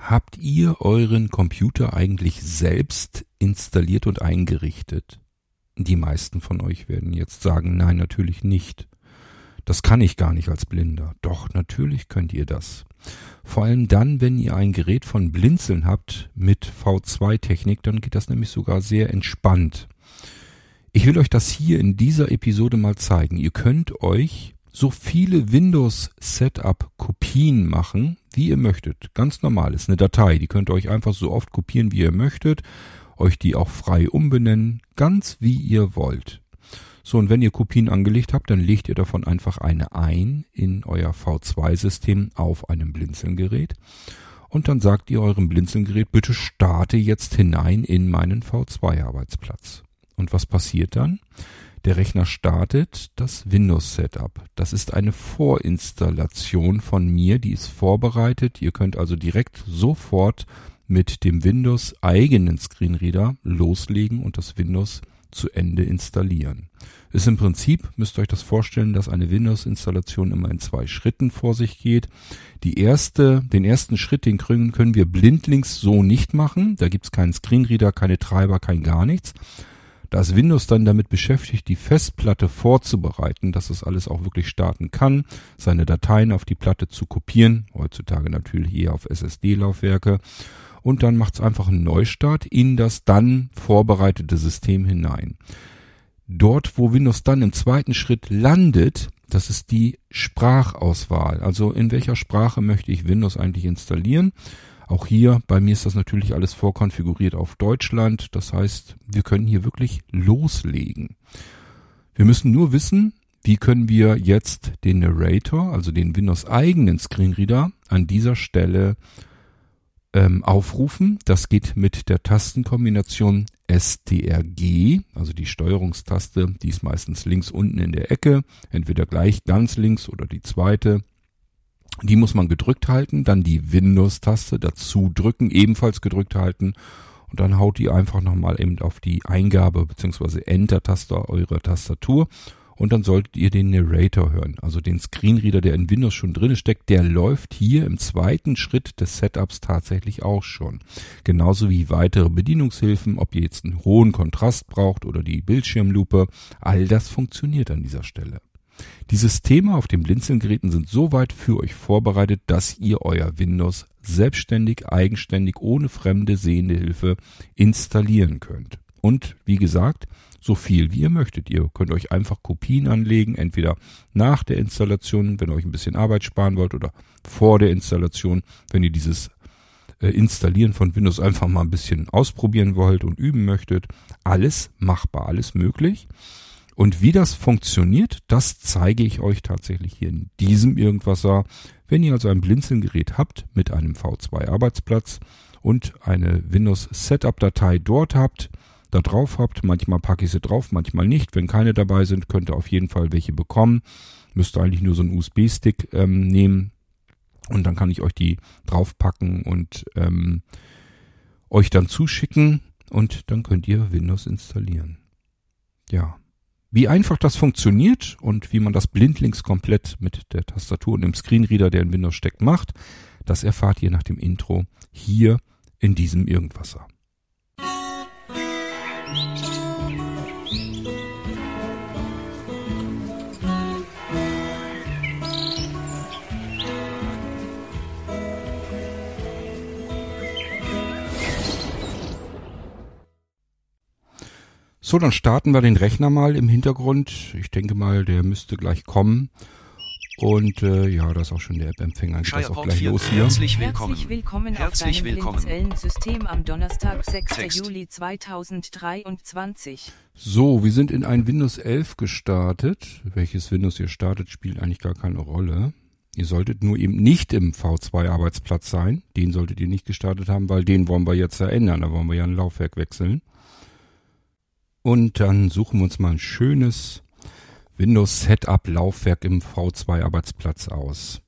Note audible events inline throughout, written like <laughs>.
Habt ihr euren Computer eigentlich selbst installiert und eingerichtet? Die meisten von euch werden jetzt sagen, nein, natürlich nicht. Das kann ich gar nicht als Blinder. Doch, natürlich könnt ihr das. Vor allem dann, wenn ihr ein Gerät von Blinzeln habt mit V2-Technik, dann geht das nämlich sogar sehr entspannt. Ich will euch das hier in dieser Episode mal zeigen. Ihr könnt euch so viele Windows Setup Kopien machen, wie ihr möchtet. Ganz normal ist eine Datei, die könnt ihr euch einfach so oft kopieren, wie ihr möchtet, euch die auch frei umbenennen, ganz wie ihr wollt. So, und wenn ihr Kopien angelegt habt, dann legt ihr davon einfach eine ein in euer V2-System auf einem Blinzelgerät. Und dann sagt ihr eurem Blinzelgerät, bitte starte jetzt hinein in meinen V2-Arbeitsplatz. Und was passiert dann? Der Rechner startet das Windows Setup. Das ist eine Vorinstallation von mir, die ist vorbereitet. Ihr könnt also direkt sofort mit dem Windows eigenen Screenreader loslegen und das Windows zu Ende installieren. Ist im Prinzip, müsst ihr euch das vorstellen, dass eine Windows-Installation immer in zwei Schritten vor sich geht. Die erste, den ersten Schritt, den können wir blindlings so nicht machen. Da gibt's keinen Screenreader, keine Treiber, kein gar nichts. Da ist Windows dann damit beschäftigt, die Festplatte vorzubereiten, dass es alles auch wirklich starten kann, seine Dateien auf die Platte zu kopieren, heutzutage natürlich eher auf SSD-Laufwerke, und dann macht es einfach einen Neustart in das dann vorbereitete System hinein. Dort, wo Windows dann im zweiten Schritt landet, das ist die Sprachauswahl. Also in welcher Sprache möchte ich Windows eigentlich installieren? Auch hier, bei mir ist das natürlich alles vorkonfiguriert auf Deutschland. Das heißt, wir können hier wirklich loslegen. Wir müssen nur wissen, wie können wir jetzt den Narrator, also den Windows eigenen Screenreader, an dieser Stelle ähm, aufrufen. Das geht mit der Tastenkombination STRG, also die Steuerungstaste, die ist meistens links unten in der Ecke, entweder gleich ganz links oder die zweite. Die muss man gedrückt halten, dann die Windows-Taste dazu drücken, ebenfalls gedrückt halten und dann haut die einfach nochmal eben auf die Eingabe bzw. Enter-Taste eurer Tastatur und dann solltet ihr den Narrator hören, also den Screenreader, der in Windows schon drin steckt, der läuft hier im zweiten Schritt des Setups tatsächlich auch schon. Genauso wie weitere Bedienungshilfen, ob ihr jetzt einen hohen Kontrast braucht oder die Bildschirmlupe, all das funktioniert an dieser Stelle. Die Systeme auf den Blinzelgeräten sind so weit für euch vorbereitet, dass ihr euer Windows selbstständig, eigenständig, ohne fremde sehende Hilfe installieren könnt. Und wie gesagt, so viel wie ihr möchtet. Ihr könnt euch einfach Kopien anlegen, entweder nach der Installation, wenn ihr euch ein bisschen Arbeit sparen wollt, oder vor der Installation, wenn ihr dieses äh, Installieren von Windows einfach mal ein bisschen ausprobieren wollt und üben möchtet. Alles machbar, alles möglich. Und wie das funktioniert, das zeige ich euch tatsächlich hier in diesem Irgendwasser. Wenn ihr also ein Blinzelgerät habt mit einem V2 Arbeitsplatz und eine Windows Setup Datei dort habt, da drauf habt, manchmal packe ich sie drauf, manchmal nicht. Wenn keine dabei sind, könnt ihr auf jeden Fall welche bekommen. Müsst ihr eigentlich nur so einen USB-Stick ähm, nehmen und dann kann ich euch die draufpacken und ähm, euch dann zuschicken und dann könnt ihr Windows installieren. Ja. Wie einfach das funktioniert und wie man das blindlings komplett mit der Tastatur und dem Screenreader, der in Windows steckt, macht, das erfahrt ihr nach dem Intro hier in diesem Irgendwasser. So, dann starten wir den Rechner mal im Hintergrund. Ich denke mal, der müsste gleich kommen. Und äh, ja, da ist auch schon der App-Empfänger. Geht das auch gleich los hier. Herzlich willkommen. Herzlich willkommen Herzlich auf deinem willkommen. Blinzeln-System am Donnerstag, 6. Text. Juli 2023. So, wir sind in ein Windows 11 gestartet. Welches Windows ihr startet, spielt eigentlich gar keine Rolle. Ihr solltet nur eben nicht im V2-Arbeitsplatz sein. Den solltet ihr nicht gestartet haben, weil den wollen wir jetzt verändern. Da wollen wir ja ein Laufwerk wechseln. Und dann suchen wir uns mal ein schönes Windows Setup Laufwerk im V2 Arbeitsplatz aus.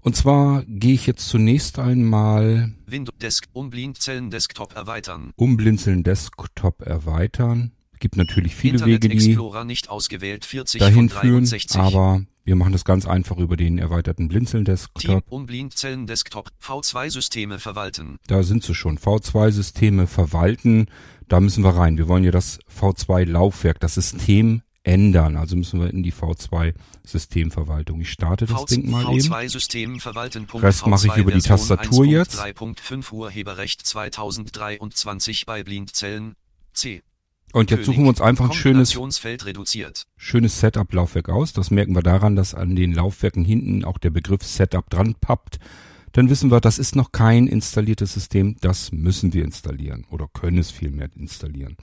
Und zwar gehe ich jetzt zunächst einmal Windows Desk Umblinzeln Desktop erweitern. umblinzeln Desktop erweitern. Gibt natürlich viele Internet Wege, die Explorer nicht ausgewählt 40 dahin führen, 63. aber wir machen das ganz einfach über den erweiterten Team Blinzeln-Desktop. und Blindzellen Desktop V2-Systeme verwalten. Da sind sie schon. V2-Systeme verwalten, da müssen wir rein. Wir wollen ja das V2-Laufwerk, das System ändern. Also müssen wir in die V2-Systemverwaltung. Ich starte das Ding mal eben. V2-System verwalten. Rest mache ich über die Tastatur jetzt. 3.5 Urheberrecht 2023 bei Blindzellen C. Und jetzt suchen wir uns einfach ein schönes, schönes Setup-Laufwerk aus. Das merken wir daran, dass an den Laufwerken hinten auch der Begriff Setup dran pappt. Dann wissen wir, das ist noch kein installiertes System. Das müssen wir installieren oder können es vielmehr installieren.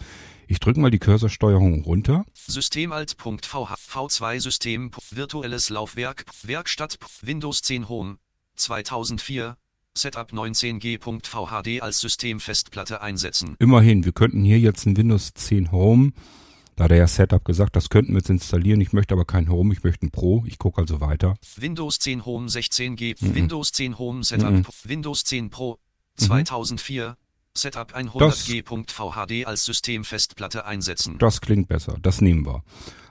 Ich drücke mal die Cursorsteuerung runter. System Alt.vh V2 System virtuelles Laufwerk Werkstatt Windows 10 Home 2004 Setup 19G.VHD als Systemfestplatte einsetzen. Immerhin, wir könnten hier jetzt ein Windows 10 Home, da hat der ja Setup gesagt, das könnten wir jetzt installieren. Ich möchte aber kein Home, ich möchte ein Pro. Ich gucke also weiter. Windows 10 Home 16G Mhm. Windows 10 Home Setup Mhm. Windows 10 Pro Mhm. 2004 Setup 100G.VHD als Systemfestplatte einsetzen. Das klingt besser, das nehmen wir.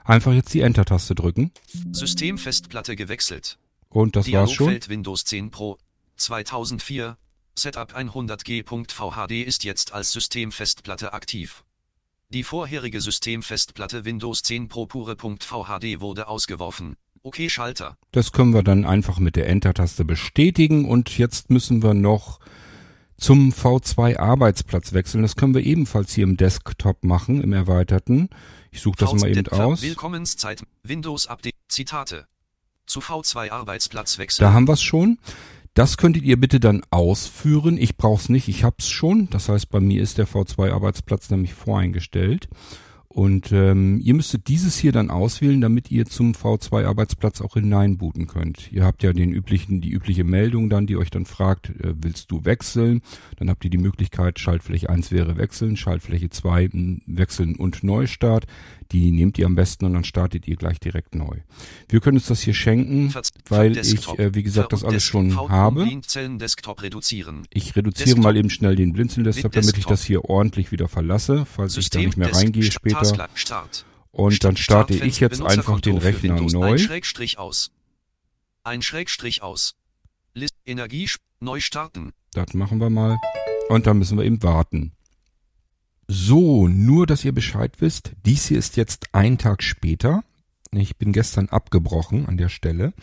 Einfach jetzt die Enter-Taste drücken Systemfestplatte gewechselt. und das war's schon. Dialogfeld Windows 10 Pro 2004 Setup 100G.VHD ist jetzt als Systemfestplatte aktiv. Die vorherige Systemfestplatte Windows 10 Pro pure.VHD wurde ausgeworfen. Okay Schalter. Das können wir dann einfach mit der Enter-Taste bestätigen und jetzt müssen wir noch zum V2 Arbeitsplatz wechseln. Das können wir ebenfalls hier im Desktop machen, im erweiterten. Ich suche das mal eben aus. Willkommenszeit Windows Update Zitate. Zu V2 Arbeitsplatz wechseln. Da haben wir es schon. Das könntet ihr bitte dann ausführen. Ich brauche es nicht, ich hab's schon. Das heißt, bei mir ist der V2-Arbeitsplatz nämlich voreingestellt. Und ähm, ihr müsstet dieses hier dann auswählen, damit ihr zum V2-Arbeitsplatz auch hineinbooten könnt. Ihr habt ja den üblichen, die übliche Meldung dann, die euch dann fragt, äh, willst du wechseln? Dann habt ihr die Möglichkeit, Schaltfläche 1 wäre wechseln, Schaltfläche 2 m, wechseln und Neustart. Die nehmt ihr am besten und dann startet ihr gleich direkt neu. Wir können uns das hier schenken, weil Desktop. ich, äh, wie gesagt, das alles schon habe. Reduzieren. Ich reduziere Desktop. mal eben schnell den Blinzeln-Desktop, damit ich das hier ordentlich wieder verlasse, falls ich da nicht mehr reingehe später. Und dann starte ich jetzt einfach den Rechner neu. Ein Schrägstrich aus. Ein Schrägstrich aus. List Energie neu starten. Das machen wir mal. Und dann müssen wir eben warten. So, nur dass ihr Bescheid wisst, dies hier ist jetzt ein Tag später. Ich bin gestern abgebrochen an der Stelle.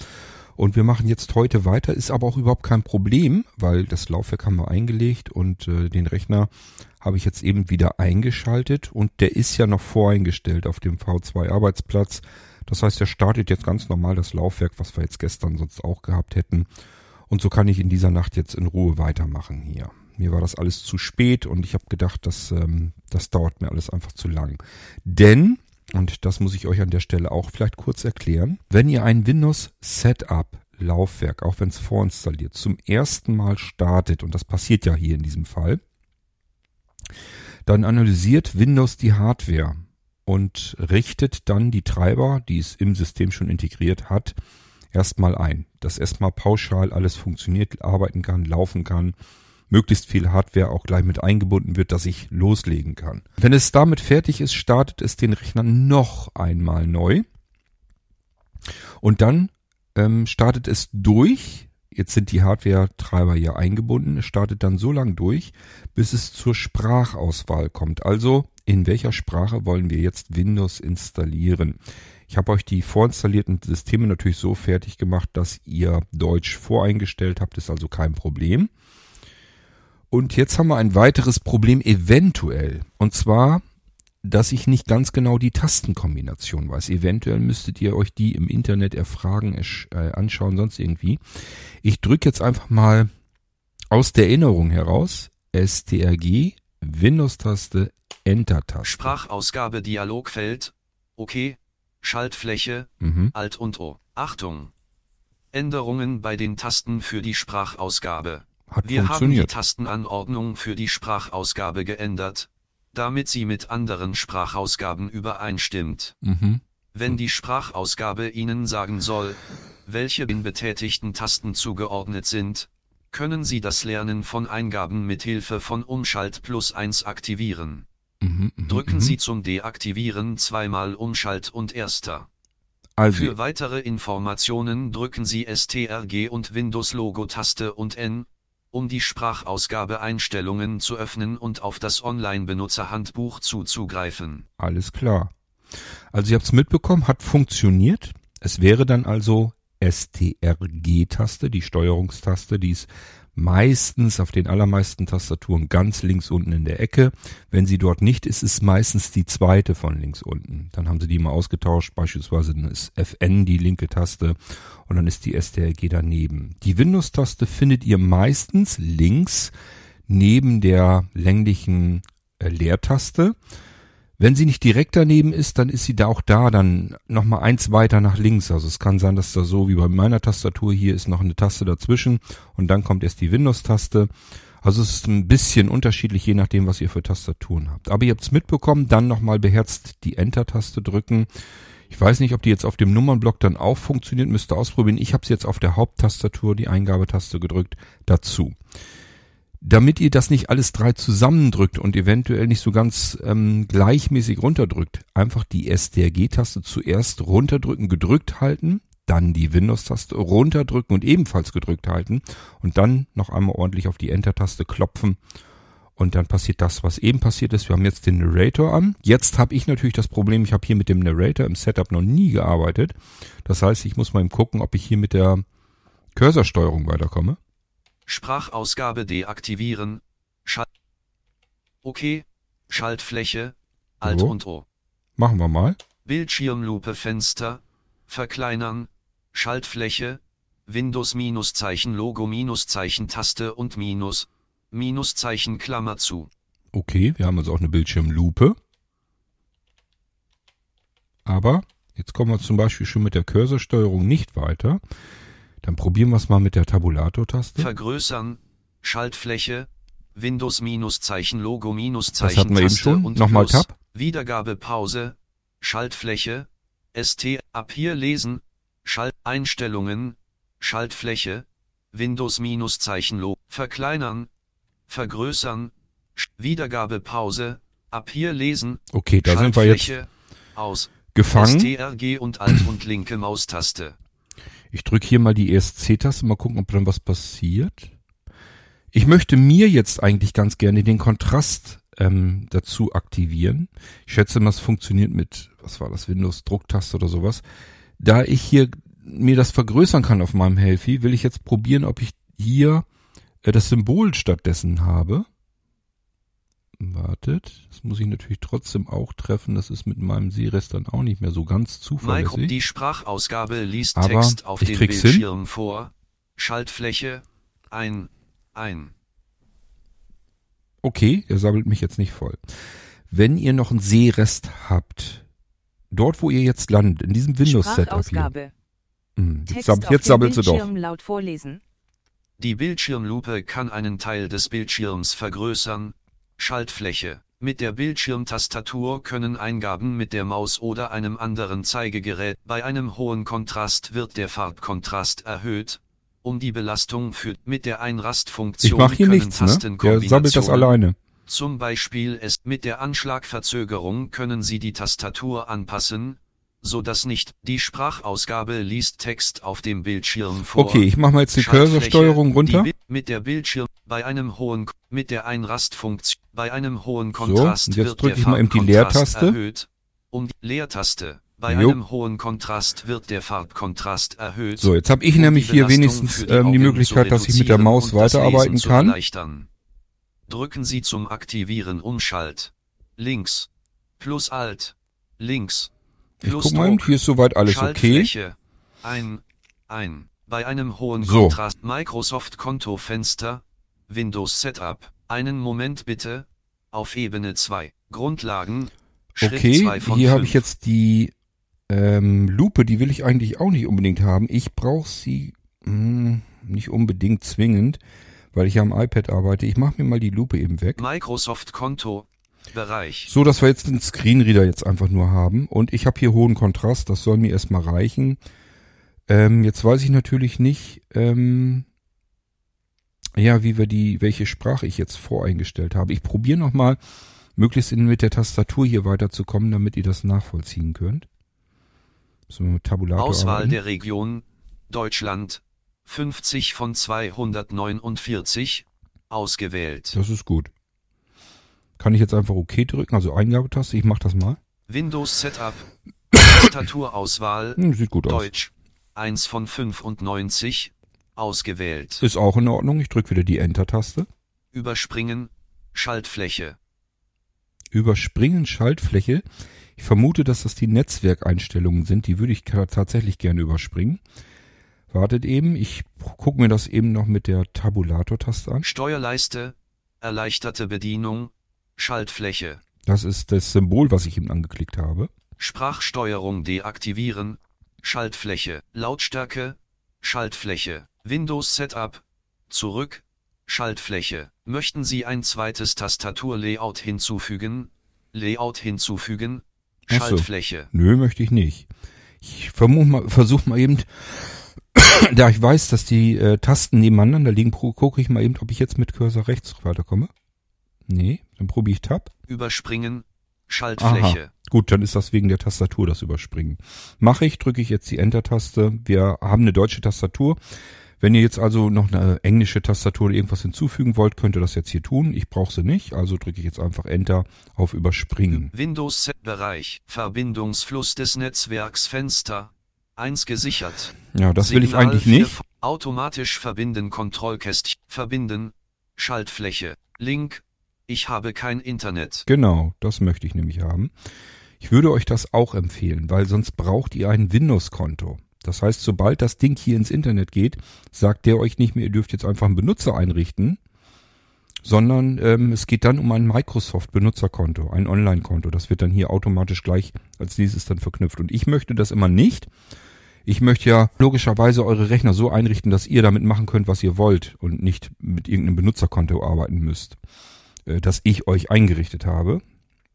Und wir machen jetzt heute weiter, ist aber auch überhaupt kein Problem, weil das Laufwerk haben wir eingelegt und äh, den Rechner habe ich jetzt eben wieder eingeschaltet und der ist ja noch voreingestellt auf dem V2 Arbeitsplatz. Das heißt, er startet jetzt ganz normal das Laufwerk, was wir jetzt gestern sonst auch gehabt hätten. Und so kann ich in dieser Nacht jetzt in Ruhe weitermachen hier. Mir war das alles zu spät und ich habe gedacht, dass, ähm, das dauert mir alles einfach zu lang. Denn, und das muss ich euch an der Stelle auch vielleicht kurz erklären, wenn ihr ein Windows Setup Laufwerk, auch wenn es vorinstalliert, zum ersten Mal startet, und das passiert ja hier in diesem Fall, dann analysiert Windows die Hardware und richtet dann die Treiber, die es im System schon integriert hat, erstmal ein. Dass erstmal pauschal alles funktioniert, arbeiten kann, laufen kann, möglichst viel Hardware auch gleich mit eingebunden wird, dass ich loslegen kann. Wenn es damit fertig ist, startet es den Rechner noch einmal neu. Und dann ähm, startet es durch. Jetzt sind die Hardware-Treiber hier eingebunden. Es startet dann so lang durch, bis es zur Sprachauswahl kommt. Also in welcher Sprache wollen wir jetzt Windows installieren? Ich habe euch die vorinstallierten Systeme natürlich so fertig gemacht, dass ihr Deutsch voreingestellt habt. Ist also kein Problem. Und jetzt haben wir ein weiteres Problem eventuell. Und zwar, dass ich nicht ganz genau die Tastenkombination weiß. Eventuell müsstet ihr euch die im Internet erfragen, äh, anschauen, sonst irgendwie. Ich drücke jetzt einfach mal aus der Erinnerung heraus STRG, Windows-Taste, Enter-Taste. Sprachausgabe Dialogfeld. Okay. Schaltfläche. Mhm. Alt und O. Achtung. Änderungen bei den Tasten für die Sprachausgabe. Hat Wir haben die. Tastenanordnung für die Sprachausgabe geändert, damit sie mit anderen Sprachausgaben übereinstimmt. Mhm. Wenn die Sprachausgabe Ihnen sagen soll, welche den betätigten Tasten zugeordnet sind, können Sie das Lernen von Eingaben mit Hilfe von Umschalt plus 1 aktivieren. Mhm, mhm, Drücken mhm. Sie zum Deaktivieren zweimal Umschalt und Erster. Also, Für weitere Informationen drücken Sie STRG und Windows-Logo-Taste und N, um die Sprachausgabe-Einstellungen zu öffnen und auf das Online-Benutzerhandbuch zuzugreifen. alles klar. Also ihr habt es mitbekommen, hat funktioniert. Es wäre dann also STRG-Taste, die Steuerungstaste, die ist meistens auf den allermeisten Tastaturen ganz links unten in der Ecke. Wenn sie dort nicht ist, ist meistens die zweite von links unten. Dann haben sie die mal ausgetauscht, beispielsweise dann ist FN die linke Taste und dann ist die STRG daneben. Die Windows-Taste findet ihr meistens links neben der länglichen äh, Leertaste. Wenn sie nicht direkt daneben ist, dann ist sie da auch da, dann nochmal eins weiter nach links. Also es kann sein, dass da so wie bei meiner Tastatur hier ist noch eine Taste dazwischen und dann kommt erst die Windows-Taste. Also es ist ein bisschen unterschiedlich, je nachdem, was ihr für Tastaturen habt. Aber ihr habt es mitbekommen, dann nochmal beherzt die Enter-Taste drücken. Ich weiß nicht, ob die jetzt auf dem Nummernblock dann auch funktioniert, müsste ausprobieren. Ich habe es jetzt auf der Haupttastatur, die Eingabetaste gedrückt, dazu damit ihr das nicht alles drei zusammendrückt und eventuell nicht so ganz ähm, gleichmäßig runterdrückt, einfach die STRG-Taste zuerst runterdrücken, gedrückt halten, dann die Windows-Taste runterdrücken und ebenfalls gedrückt halten und dann noch einmal ordentlich auf die Enter-Taste klopfen und dann passiert das, was eben passiert ist. Wir haben jetzt den Narrator an. Jetzt habe ich natürlich das Problem, ich habe hier mit dem Narrator im Setup noch nie gearbeitet. Das heißt, ich muss mal eben gucken, ob ich hier mit der Cursorsteuerung weiterkomme. Sprachausgabe deaktivieren. Schalt. OK. Schaltfläche. Alt So. und O. Machen wir mal. Bildschirmlupe Fenster. Verkleinern. Schaltfläche. Windows Minuszeichen Logo Minuszeichen Taste und Minus. Minuszeichen Klammer zu. Okay, wir haben also auch eine Bildschirmlupe. Aber jetzt kommen wir zum Beispiel schon mit der Cursorsteuerung nicht weiter. Dann probieren wir es mal mit der Tabulator-Taste. Vergrößern. Schaltfläche. Windows Minuszeichen Logo Das hatten wir eben schon. und Nochmal Plus. Tab. Wiedergabe Pause. Schaltfläche. ST ab hier lesen. Schalt Einstellungen. Schaltfläche. Windows Minuszeichen Logo. Verkleinern. Vergrößern. Sch- Wiedergabe Pause. Ab hier lesen. Okay, da sind wir jetzt. Aus. gefangen. STRG und Alt und linke Maustaste. Ich drücke hier mal die ESC-Taste, mal gucken, ob dann was passiert. Ich möchte mir jetzt eigentlich ganz gerne den Kontrast ähm, dazu aktivieren. Ich schätze mal, es funktioniert mit, was war das, Windows-Drucktaste oder sowas. Da ich hier mir das vergrößern kann auf meinem Healthy, will ich jetzt probieren, ob ich hier äh, das Symbol stattdessen habe. Wartet, das muss ich natürlich trotzdem auch treffen. Das ist mit meinem Sehrest dann auch nicht mehr so ganz zuverlässig. die Sprachausgabe liest Aber Text auf dem krieg's hin. Bildschirm vor. Schaltfläche. Ein. Ein. Okay, er sabbelt mich jetzt nicht voll. Wenn ihr noch einen Seerest habt, dort wo ihr jetzt landet, in diesem Windows-Setup hier. Sprachausgabe. Hm, jetzt, Text sab, auf jetzt dem sabbelt sie doch. Bildschirm laut vorlesen. Die Bildschirmlupe kann einen Teil des Bildschirms vergrößern. Schaltfläche. Mit der Bildschirmtastatur können Eingaben mit der Maus oder einem anderen Zeigegerät. Bei einem hohen Kontrast wird der Farbkontrast erhöht. Um die Belastung für mit der Einrastfunktion Ich mache hier können nichts, ne? Der das Tastenkombinationen alleine. Zum Beispiel ist mit der Anschlagverzögerung können Sie die Tastatur anpassen, so dass nicht die Sprachausgabe liest Text auf dem Bildschirm vor. Okay, ich mache mal jetzt die Cursorsteuerung runter. Die, mit der Bildschirm bei einem hohen mit der Einrastfunktion bei einem hohen und Kontrast jetzt wird drück der ich mal eben die Leertaste. erhöht. Um die Leertaste bei Jo. einem hohen Kontrast wird der Farbkontrast erhöht. So, jetzt habe ich nämlich die hier wenigstens für ähm, die Möglichkeit, dass ich mit der Maus und weiterarbeiten kann. Drücken Sie zum Aktivieren Umschalt. Links. Plus Alt. Links. Ich Plus guck mal, hier ist soweit alles okay. Ein. Ein. Bei einem hohen So. Kontrast Microsoft Kontofenster. Windows Setup. Einen Moment bitte. Auf Ebene 2. Grundlagen. Schritt Okay, 2 von hier habe 5. ich jetzt die ähm, Lupe, die will ich eigentlich auch nicht unbedingt haben. Ich brauche sie mh, nicht unbedingt zwingend, weil ich ja am iPad arbeite. Ich mache mir mal die Lupe eben weg. Microsoft Konto. Bereich. So, dass wir jetzt den Screenreader jetzt einfach nur haben. Und ich habe hier hohen Kontrast, das soll mir erstmal reichen. Ähm, jetzt weiß ich natürlich nicht, ähm, ja, wie wir die, welche Sprache ich jetzt voreingestellt habe. Ich probiere nochmal möglichst in, mit der Tastatur hier weiterzukommen, damit ihr das nachvollziehen könnt. So, Tabulator Auswahl arbeiten. der Region Deutschland 50 von 249 ausgewählt. Das ist gut. Kann ich jetzt einfach OK drücken, also Eingabetaste, ich mach das mal. Windows Setup <coughs> Tastaturauswahl Hm, sieht gut aus. Deutsch 1 von 95 ausgewählt. Ist auch in Ordnung, ich drücke wieder die Enter-Taste. Überspringen Schaltfläche. Überspringen Schaltfläche. Ich vermute, dass das die Netzwerkeinstellungen sind, die würde ich tatsächlich gerne überspringen. Wartet eben, ich gucke mir das eben noch mit der Tabulator-Taste an. Steuerleiste erleichterte Bedienung Schaltfläche. Das ist das Symbol, was ich eben angeklickt habe. Sprachsteuerung deaktivieren Schaltfläche. Lautstärke Schaltfläche. Windows Setup zurück Schaltfläche. Möchten Sie ein zweites Tastaturlayout hinzufügen? Layout hinzufügen. Schaltfläche. Nö, möchte ich nicht. Ich versuche mal, versuch mal eben, <clears throat> da ich weiß, dass die äh, Tasten nebeneinander liegen, gucke ich mal eben, ob ich jetzt mit Cursor rechts weiterkomme. Nee, dann probiere ich Tab. Überspringen Aha. Schaltfläche. Gut, dann ist das wegen der Tastatur das Überspringen. Mache ich, drücke ich jetzt die Enter-Taste. Wir haben eine deutsche Tastatur. Wenn ihr jetzt also noch eine englische Tastatur oder irgendwas hinzufügen wollt, könnt ihr das jetzt hier tun. Ich brauche sie nicht, also drücke ich jetzt einfach Enter auf Überspringen. Windows Bereich Verbindungsfluss des Netzwerks Fenster 1 gesichert. Ja, das will ich Signal eigentlich nicht. Automatisch verbinden Kontrollkästchen. Verbinden. Schaltfläche. Link. Ich habe kein Internet. Genau, das möchte ich nämlich haben. Ich würde euch das auch empfehlen, weil sonst braucht ihr ein Windows-Konto. Das heißt, sobald das Ding hier ins Internet geht, sagt der euch nicht mehr, ihr dürft jetzt einfach einen Benutzer einrichten, sondern ähm, es geht dann um ein Microsoft-Benutzerkonto, ein Online-Konto. Das wird dann hier automatisch gleich als dieses dann verknüpft. Und ich möchte das immer nicht. Ich möchte ja logischerweise eure Rechner so einrichten, dass ihr damit machen könnt, was ihr wollt und nicht mit irgendeinem Benutzerkonto arbeiten müsst, äh, das ich euch eingerichtet habe.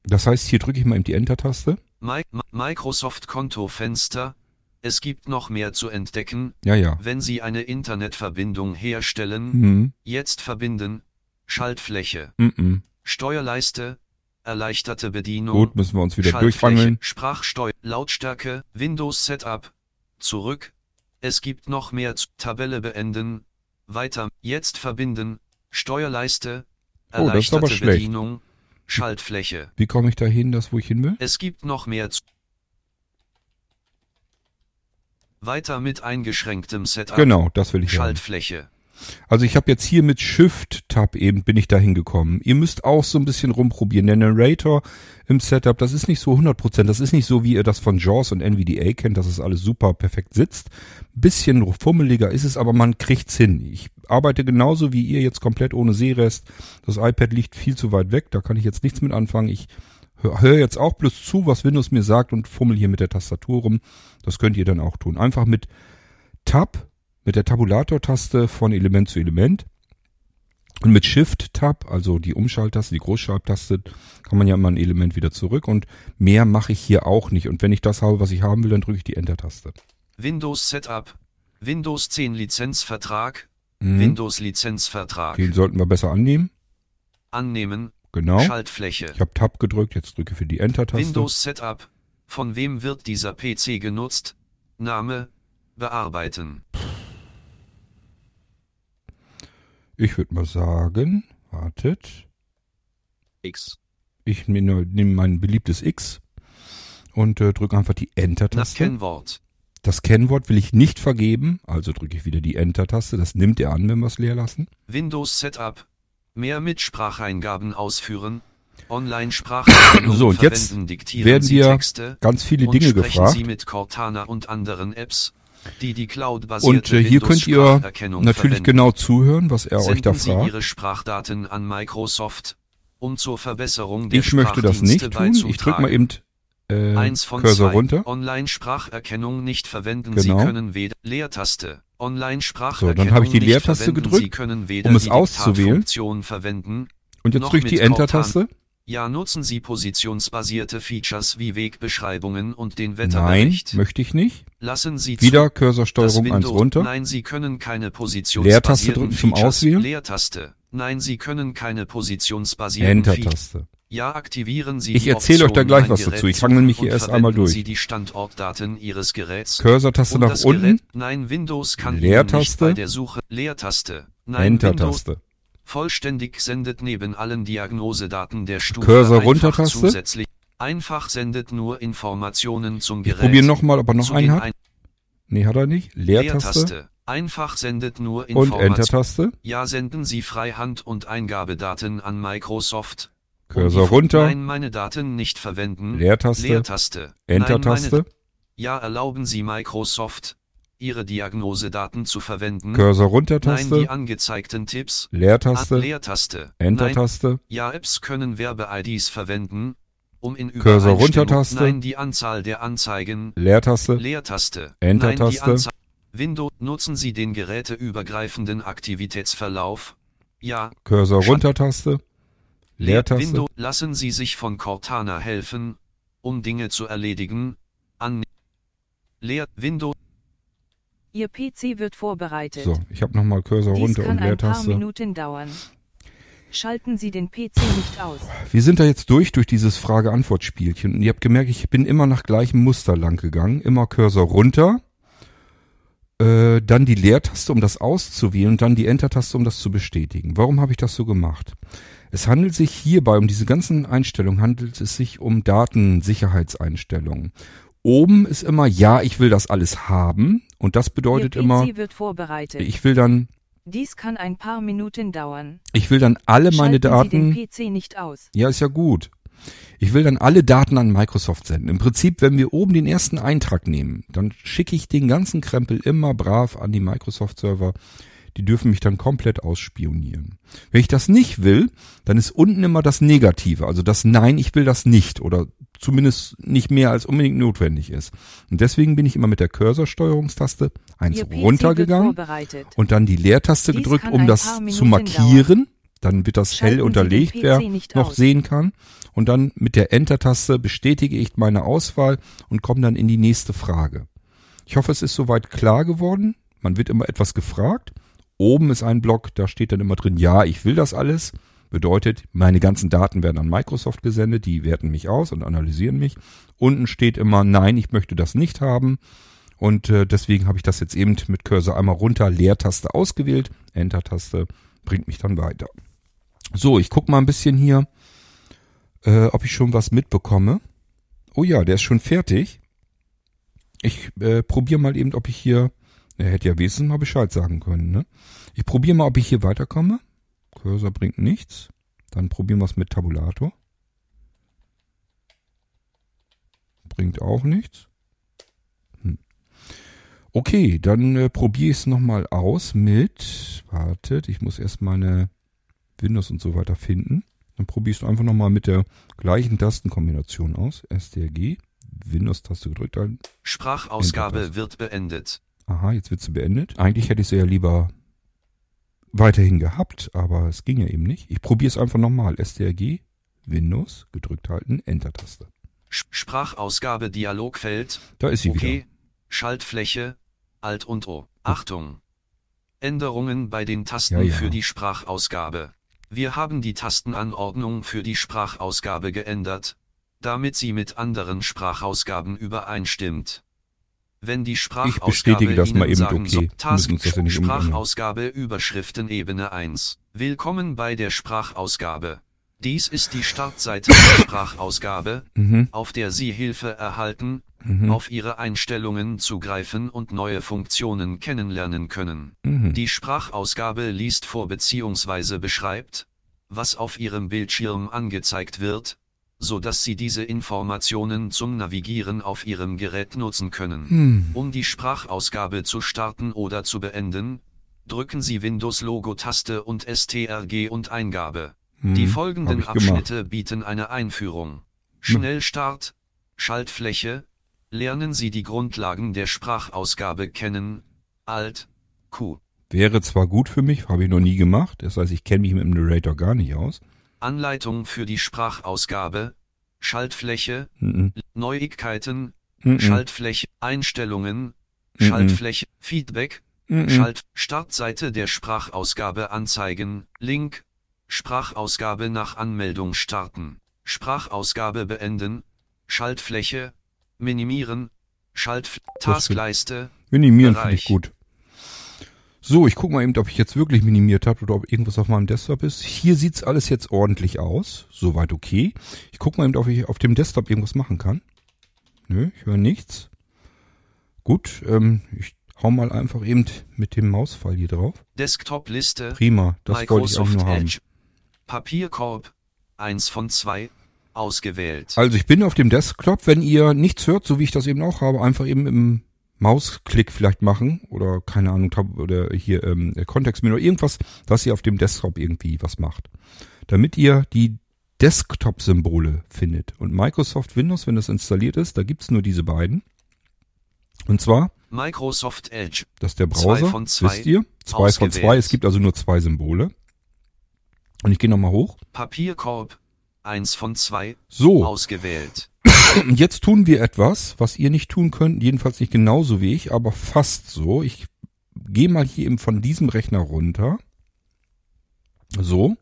Das heißt, hier drücke ich mal eben die Enter-Taste. Mi Mi- Microsoft Kontofenster. Es gibt noch mehr zu entdecken, Ja, ja. wenn Sie eine Internetverbindung herstellen. Hm, Jetzt verbinden. Schaltfläche. mm. Steuerleiste. Erleichterte Bedienung. Gut, müssen wir uns wieder durchwangeln. Sprachsteuer, Lautstärke, Windows Setup, zurück. Es gibt noch mehr zu Tabelle beenden, weiter, jetzt verbinden, Steuerleiste, Oh, das ist aber erleichterte schlecht. Bedienung, Schaltfläche. Wie komme ich da hin, das wo ich hin will? Es gibt noch mehr zu Weiter mit eingeschränktem Setup. Genau, das will ich haben. Also ich habe jetzt hier mit Shift-Tab eben bin ich da hingekommen. Ihr müsst auch so ein bisschen rumprobieren. Der Narrator im Setup, das ist nicht so 100%. Das ist nicht so, wie ihr das von JAWS und NVDA kennt, dass es alles super perfekt sitzt. Bisschen fummeliger ist es, aber man kriegt's hin. Ich arbeite genauso wie ihr jetzt komplett ohne Sehrest. Das iPad liegt viel zu weit weg, da kann ich jetzt nichts mit anfangen. Ich höre hör jetzt auch bloß zu, was Windows mir sagt und fummel hier mit der Tastatur rum. Das könnt ihr dann auch tun. Einfach mit Tab, mit der Tabulator-Taste von Element zu Element und mit Shift-Tab, also die Umschalttaste, die Großschreibtaste, kann man ja immer ein Element wieder zurück und mehr mache ich hier auch nicht. Und wenn ich das habe, was ich haben will, dann drücke ich die Enter-Taste. Windows Setup, Windows 10 Lizenzvertrag, Mhm. Windows Lizenzvertrag. Den sollten wir besser annehmen. Annehmen, Genau. Schaltfläche. Ich habe Tab gedrückt, jetzt drücke für die Enter-Taste. Windows Setup. Von wem wird dieser PC genutzt? Name. Bearbeiten. Ich würde mal sagen, wartet. X. Ich nehme nehm mein beliebtes X und äh, drücke einfach die Das Enter-Taste. Kennwort. Das Kennwort will ich nicht vergeben, also drücke ich wieder die Enter-Taste. Das nimmt er an, wenn wir es leer lassen. Windows Setup. Mehr Mitspracheingaben ausführen. Online-Spracherkennung <coughs> So, und jetzt werden Texte ganz viele Dinge gefragt. Sie mit Cortana und anderen Apps, die die Und äh, hier könnt ihr natürlich verwenden. genau zuhören, was er euch Senden da Sie fragt. Ihre Sprachdaten an Microsoft, um zur Verbesserung der Ich möchte das nicht tun. Ich drücke mal eben äh, Eins von Cursor zwei. runter. Online-Spracherkennung nicht verwenden. Genau. Sie können weder Leertaste. Online-Spracherkennung So, dann habe ich die Leertaste gedrückt, Sie um es auszuwählen. Und jetzt drücke ich die Enter-Taste. Ja, nutzen Sie positionsbasierte Features wie Wegbeschreibungen und den Nein, Wetterbericht. möchte ich nicht. Lassen Sie Wieder Cursorsteuerung 1 Windows, runter. Nein, Sie können keine Leertaste positionsbasierten drücken zum Features. Auswählen. Leertaste. Nein, Sie können keine positionsbasierten Features. Enter-Taste. Ja, aktivieren Sie Ich erzähle euch da gleich was dazu. Ich mich und hier erst einmal durch. Sie die Standortdaten Ihres Geräts. Cursor-Taste nach unten, Gerät, nein, Windows kann Leertaste. bei der Suche Leertaste. Nein, Windows Enter-Taste. Vollständig sendet neben allen Diagnosedaten der Stufe Cursor einfach runter-Taste. zusätzlich einfach sendet nur Informationen zum Ich Gerät. probiere nochmal, ob er noch einen hat. ein Nee, hat er nicht. Leertaste Leertaste. Einfach sendet nur und Informationen. Enter-Taste. Ja, senden Sie Freihand- und Eingabedaten an Microsoft. Um Cursor die- runter. Nein, meine Daten nicht verwenden. Leertaste. Leertaste. Enter-Taste. Ja, erlauben Sie Microsoft, Ihre Diagnosedaten zu verwenden. Cursor Nein, runter-Taste. die angezeigten Tipps. Leertaste. Leertaste. Nein, Enter-Taste. ja, Apps können Werbe-IDs verwenden, um in Cursor Übereinstimmung- runter-Taste. Nein, die Anzahl der Anzeigen. Leertaste. Leertaste. Enter-Taste. Nein. Windows nutzen Sie den geräteübergreifenden Aktivitätsverlauf. Ja, Cursor Scha- runter-Taste. Leertaste. Windows lassen Sie sich von Cortana helfen, um Dinge zu erledigen. An Leer Windows Ihr PC wird vorbereitet. So, ich habe nochmal Cursor Dies runter kann und ein paar Leertaste. Minuten dauern. Schalten Sie den PC nicht aus. Wir sind da jetzt durch, durch dieses Frage-Antwort-Spielchen. Und ihr habt gemerkt, ich bin immer nach gleichem Muster lang gegangen. Immer Cursor runter, äh, dann die Leertaste, um das auszuwählen, und dann die Enter-Taste, um das zu bestätigen. Warum habe ich das so gemacht? Es handelt sich hierbei, um diese ganzen Einstellungen, handelt es sich um Datensicherheitseinstellungen. Oben ist immer, ja, ich will das alles haben. Und das bedeutet immer, wird vorbereitet. ich will dann, Dies kann ein paar Minuten dauern. ich will dann alle meine Schalten Sie Daten. den PC nicht aus. Ja, ist ja gut. Ich will dann alle Daten an Microsoft senden. Im Prinzip, wenn wir oben den ersten Eintrag nehmen, dann schicke ich den ganzen Krempel immer brav an die Microsoft-Server. Die dürfen mich dann komplett ausspionieren. Wenn ich das nicht will, dann ist unten immer das Negative, also das Nein, ich will das nicht oder zumindest nicht mehr als unbedingt notwendig ist. Und deswegen bin ich immer mit der Cursor-Steuerungstaste eins runtergegangen und dann die Leertaste Dies gedrückt, um das zu markieren. Dann wird das Schalten hell unterlegt, wer noch aus. sehen kann. Und dann mit der Enter-Taste bestätige ich meine Auswahl und komme dann in die nächste Frage. Ich hoffe, es ist soweit klar geworden. Man wird immer etwas gefragt. Oben ist ein Block, da steht dann immer drin, ja, ich will das alles. Bedeutet, meine ganzen Daten werden an Microsoft gesendet, die werten mich aus und analysieren mich. Unten steht immer, nein, ich möchte das nicht haben. Und äh, deswegen habe ich das jetzt eben mit Cursor einmal runter, Leertaste ausgewählt, Enter-Taste bringt mich dann weiter. So, ich guck mal ein bisschen hier, äh, ob ich schon was mitbekomme. Oh ja, der ist schon fertig. Ich äh, probiere mal eben, ob ich hier, er hätte ja wenigstens mal Bescheid sagen können, ne? Ich probiere mal, ob ich hier weiterkomme. Cursor bringt nichts. Dann probieren wir es mit Tabulator. Bringt auch nichts. Hm. Okay, dann äh, probiere ich es nochmal aus mit, wartet, ich muss erst meine Windows und so weiter finden. Dann probiere ich es einfach nochmal mit der gleichen Tastenkombination aus. STRG, Windows-Taste gedrückt halten. Sprachausgabe wird beendet. Aha, jetzt wird sie beendet. Eigentlich hätte ich sie ja lieber weiterhin gehabt, aber es ging ja eben nicht. Ich probiere es einfach nochmal. STRG, Windows, gedrückt halten, Enter-Taste. Sprachausgabe Dialogfeld. Da ist sie Okay. wieder. Schaltfläche. Alt und O. Achtung. Änderungen bei den Tasten Ja, ja. für die Sprachausgabe. Wir haben die Tastenanordnung für die Sprachausgabe geändert, damit sie mit anderen Sprachausgaben übereinstimmt. Wenn die Sprachausgabe bestätige das Ihnen mal eben, sagen okay. müssen Task uns das ja nicht. Sprachausgabe Überschriften Ebene 1. Willkommen bei der Sprachausgabe. Dies ist die Startseite der <coughs> Sprachausgabe, Mhm, auf der Sie Hilfe erhalten, mhm, auf Ihre Einstellungen zugreifen und neue Funktionen kennenlernen können. mhm. Die Sprachausgabe liest vor bzw. beschreibt, was auf Ihrem Bildschirm angezeigt wird, so dass Sie diese Informationen zum Navigieren auf Ihrem Gerät nutzen können. Hm. Um die Sprachausgabe zu starten oder zu beenden, drücken Sie Windows-Logo-Taste und STRG und Eingabe. Hm. Die folgenden ich gemacht. Abschnitte bieten eine Einführung. Schnellstart, Schaltfläche, lernen Sie die Grundlagen der Sprachausgabe kennen, Alt, Q. Wäre zwar gut für mich, habe ich noch nie gemacht. Das heißt, ich kenne mich mit dem Narrator gar nicht aus. Anleitung für die Sprachausgabe, Schaltfläche, Mhm. Neuigkeiten, Mhm. Schaltfläche, Einstellungen, Mhm. Schaltfläche, Feedback. Schalt, Startseite der Sprachausgabe anzeigen, Link, Sprachausgabe nach Anmeldung starten. Sprachausgabe beenden, Schaltfläche, minimieren, Schalt Taskleiste, Minimieren finde ich gut. So, ich gucke mal eben, ob ich jetzt wirklich minimiert habe oder ob irgendwas auf meinem Desktop ist. Hier sieht's alles jetzt ordentlich aus. Soweit okay. Ich gucke mal eben, ob ich auf dem Desktop irgendwas machen kann. Nö, ich höre nichts. Gut, ähm, ich hau mal einfach eben mit dem Mauspfeil hier drauf. Desktop-Liste, Prima, das wollte ich Microsoft nur haben. Papierkorb, 1 von 2, ausgewählt. Also ich bin auf dem Desktop, wenn ihr nichts hört, so wie ich das eben auch habe, einfach eben im Mausklick vielleicht machen oder keine Ahnung, Tab- oder hier ähm, Kontextmenü oder irgendwas, dass ihr auf dem Desktop irgendwie was macht. Damit ihr die Desktop-Symbole findet. Und Microsoft Windows, wenn das installiert ist, da gibt's nur diese beiden. Und zwar, Microsoft Edge, das ist der Browser, von zwei, wisst ihr? Zwei von zwei, ausgewählt. es gibt also nur zwei Symbole. Und ich gehe nochmal hoch. Papierkorb, 1 von 2, So, ausgewählt. Jetzt tun wir etwas, was ihr nicht tun könnt, jedenfalls nicht genauso wie ich, aber fast so. Ich gehe mal hier eben von diesem Rechner runter. So.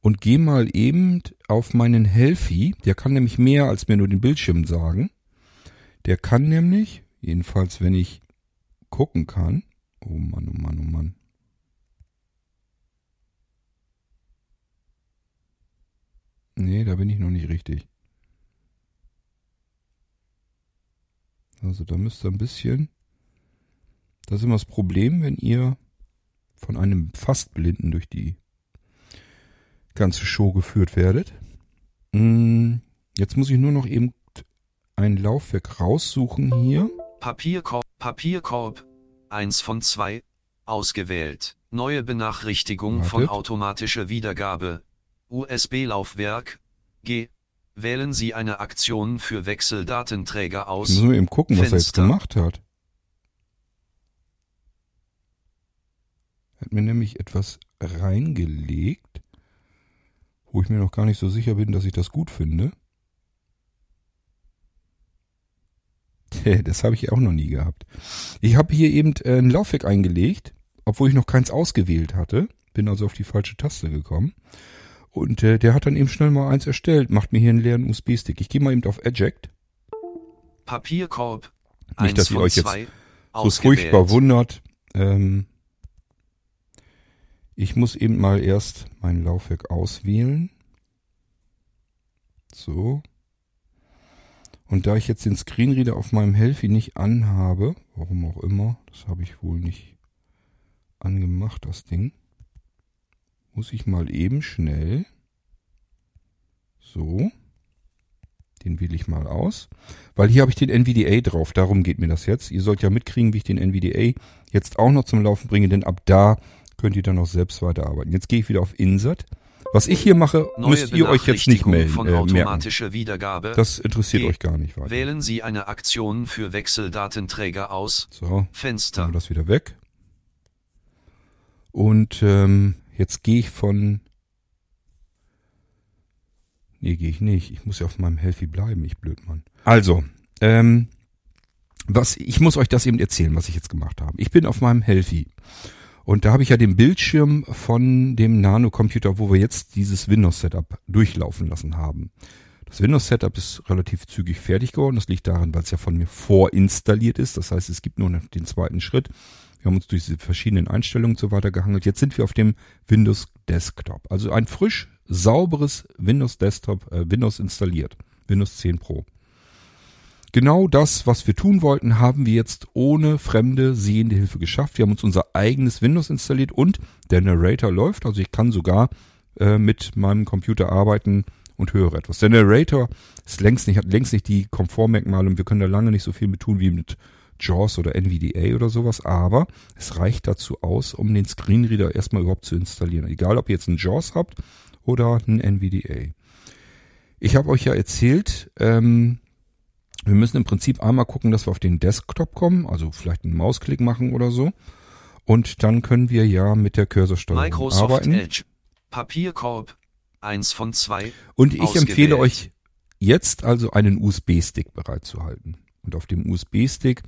Und gehe mal eben auf meinen Helfi. Der kann nämlich mehr als mir nur den Bildschirm sagen. Der kann nämlich, jedenfalls wenn ich gucken kann. Oh Mann, oh Mann, oh Mann. Nee, da bin ich noch nicht richtig. Also da müsst ihr ein bisschen. Das ist immer das Problem, wenn ihr von einem fast Blinden durch die ganze Show geführt werdet. Mm, Jetzt muss ich nur noch eben ein Laufwerk raussuchen hier. Papierkorb, Papierkorb, 1 von 2, ausgewählt. Neue Benachrichtigung von Wartet. automatische Wiedergabe. USB-Laufwerk, G. Wählen Sie eine Aktion für Wechseldatenträger aus. müssen wir eben gucken, was er jetzt Fenster. gemacht hat. Er hat mir nämlich etwas reingelegt, wo ich mir noch gar nicht so sicher bin, dass ich das gut finde. <laughs> Das habe ich auch noch nie gehabt. Ich habe hier eben äh, ein Laufwerk eingelegt, obwohl ich noch keins ausgewählt hatte. Bin also auf die falsche Taste gekommen. Und äh, der hat dann eben schnell mal eins erstellt, macht mir hier einen leeren USB-Stick. Ich gehe mal eben auf Eject. Papierkorb, Nicht, 1 dass ihr euch jetzt 2, so furchtbar wundert. Ähm, ich muss eben mal erst mein Laufwerk auswählen. So. Und da ich jetzt den Screenreader auf meinem Helfi nicht anhabe, warum auch immer, das habe ich wohl nicht angemacht, das Ding, muss ich mal eben schnell so, den wähle ich mal aus, weil hier habe ich den NVDA drauf, darum geht mir das jetzt. Ihr sollt ja mitkriegen, wie ich den NVDA jetzt auch noch zum Laufen bringe, denn ab da könnt ihr dann auch selbst weiterarbeiten. Jetzt gehe ich wieder auf Insert. Was ich hier mache, Neue müsst ihr euch jetzt nicht melden, von äh, merken. Wiedergabe. Das interessiert G. euch gar nicht weiter. Wählen Sie eine Aktion für Wechseldatenträger aus. So, Fenster. wir das wieder weg. Und ähm, jetzt gehe ich von. Nee, gehe ich nicht. Ich muss ja auf meinem Healthy bleiben, ich Blödmann. Also, ähm, was, ich muss euch das eben erzählen, was ich jetzt gemacht habe. Ich bin auf meinem Healthy. Und da habe ich ja den Bildschirm von dem Nano-Computer, wo wir jetzt dieses Windows-Setup durchlaufen lassen haben. Das Windows-Setup ist relativ zügig fertig geworden. Das liegt daran, weil es ja von mir vorinstalliert ist. Das heißt, es gibt nur den zweiten Schritt. Wir haben uns durch diese verschiedenen Einstellungen und so weiter gehangelt. Jetzt sind wir auf dem Windows Desktop. Also ein frisch, sauberes Windows Desktop, äh, Windows installiert. Windows 10 Pro. Genau das, was wir tun wollten, haben wir jetzt ohne fremde sehende Hilfe geschafft. Wir haben uns unser eigenes Windows installiert und der Narrator läuft. Also ich kann sogar äh, mit meinem Computer arbeiten und höre etwas. Der Narrator ist längst nicht, hat längst nicht die Komfortmerkmale und wir können da lange nicht so viel mit tun wie mit JAWS oder NVDA oder sowas, aber es reicht dazu aus, um den Screenreader erstmal überhaupt zu installieren. Egal, ob ihr jetzt einen JAWS habt oder einen NVDA. Ich habe euch ja erzählt, ähm, wir müssen im Prinzip einmal gucken, dass wir auf den Desktop kommen, also vielleicht einen Mausklick machen oder so. Und dann können wir ja mit der Cursorsteuerung Microsoft arbeiten. Edge. Papierkorb. 1 von 2. Und ich Ausgewählt. empfehle euch jetzt also einen USB-Stick bereitzuhalten. Und auf dem USB-Stick,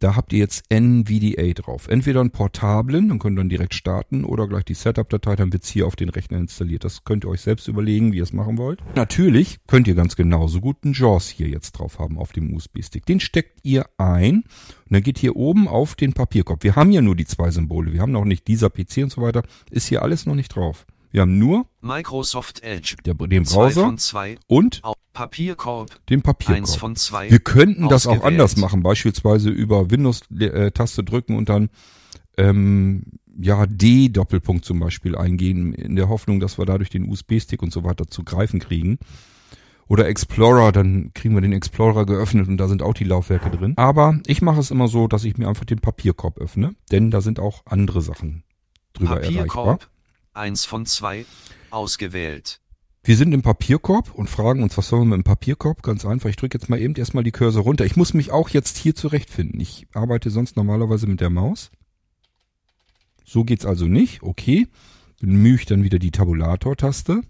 Da habt ihr jetzt NVDA drauf. Entweder einen portablen, dann könnt ihr dann direkt starten, oder gleich die Setup-Datei, dann wird's hier auf den Rechner installiert. Das könnt ihr euch selbst überlegen, wie ihr es machen wollt. Natürlich könnt ihr ganz genauso gut einen JAWS hier jetzt drauf haben auf dem USB-Stick. Den steckt ihr ein und dann geht hier oben auf den Papierkorb. Wir haben ja nur die zwei Symbole. Wir haben noch nicht dieser PC und so weiter. Ist hier alles noch nicht drauf. Wir haben nur Microsoft Edge. der, den Zwei Browser von zwei. und Papierkorb. den Papierkorb. zwei. Wir könnten das auch anders machen, beispielsweise über Windows-Taste drücken und dann ähm, ja D Doppelpunkt zum Beispiel eingehen, in der Hoffnung, dass wir dadurch den USB-Stick und so weiter zu greifen kriegen. Oder Explorer, dann kriegen wir den Explorer geöffnet und da sind auch die Laufwerke drin. Aber ich mache es immer so, dass ich mir einfach den Papierkorb öffne, denn da sind auch andere Sachen drüber erreichbar. Eins von zwei. Ausgewählt. Wir sind im Papierkorb und fragen uns, was sollen wir mit dem Papierkorb? Ganz einfach. Ich drücke jetzt mal eben erstmal die Cursor runter. Ich muss mich auch jetzt hier zurechtfinden. Ich arbeite sonst normalerweise mit der Maus. So geht's also nicht. Okay. Bemühe ich dann wieder die Tabulator-Taste.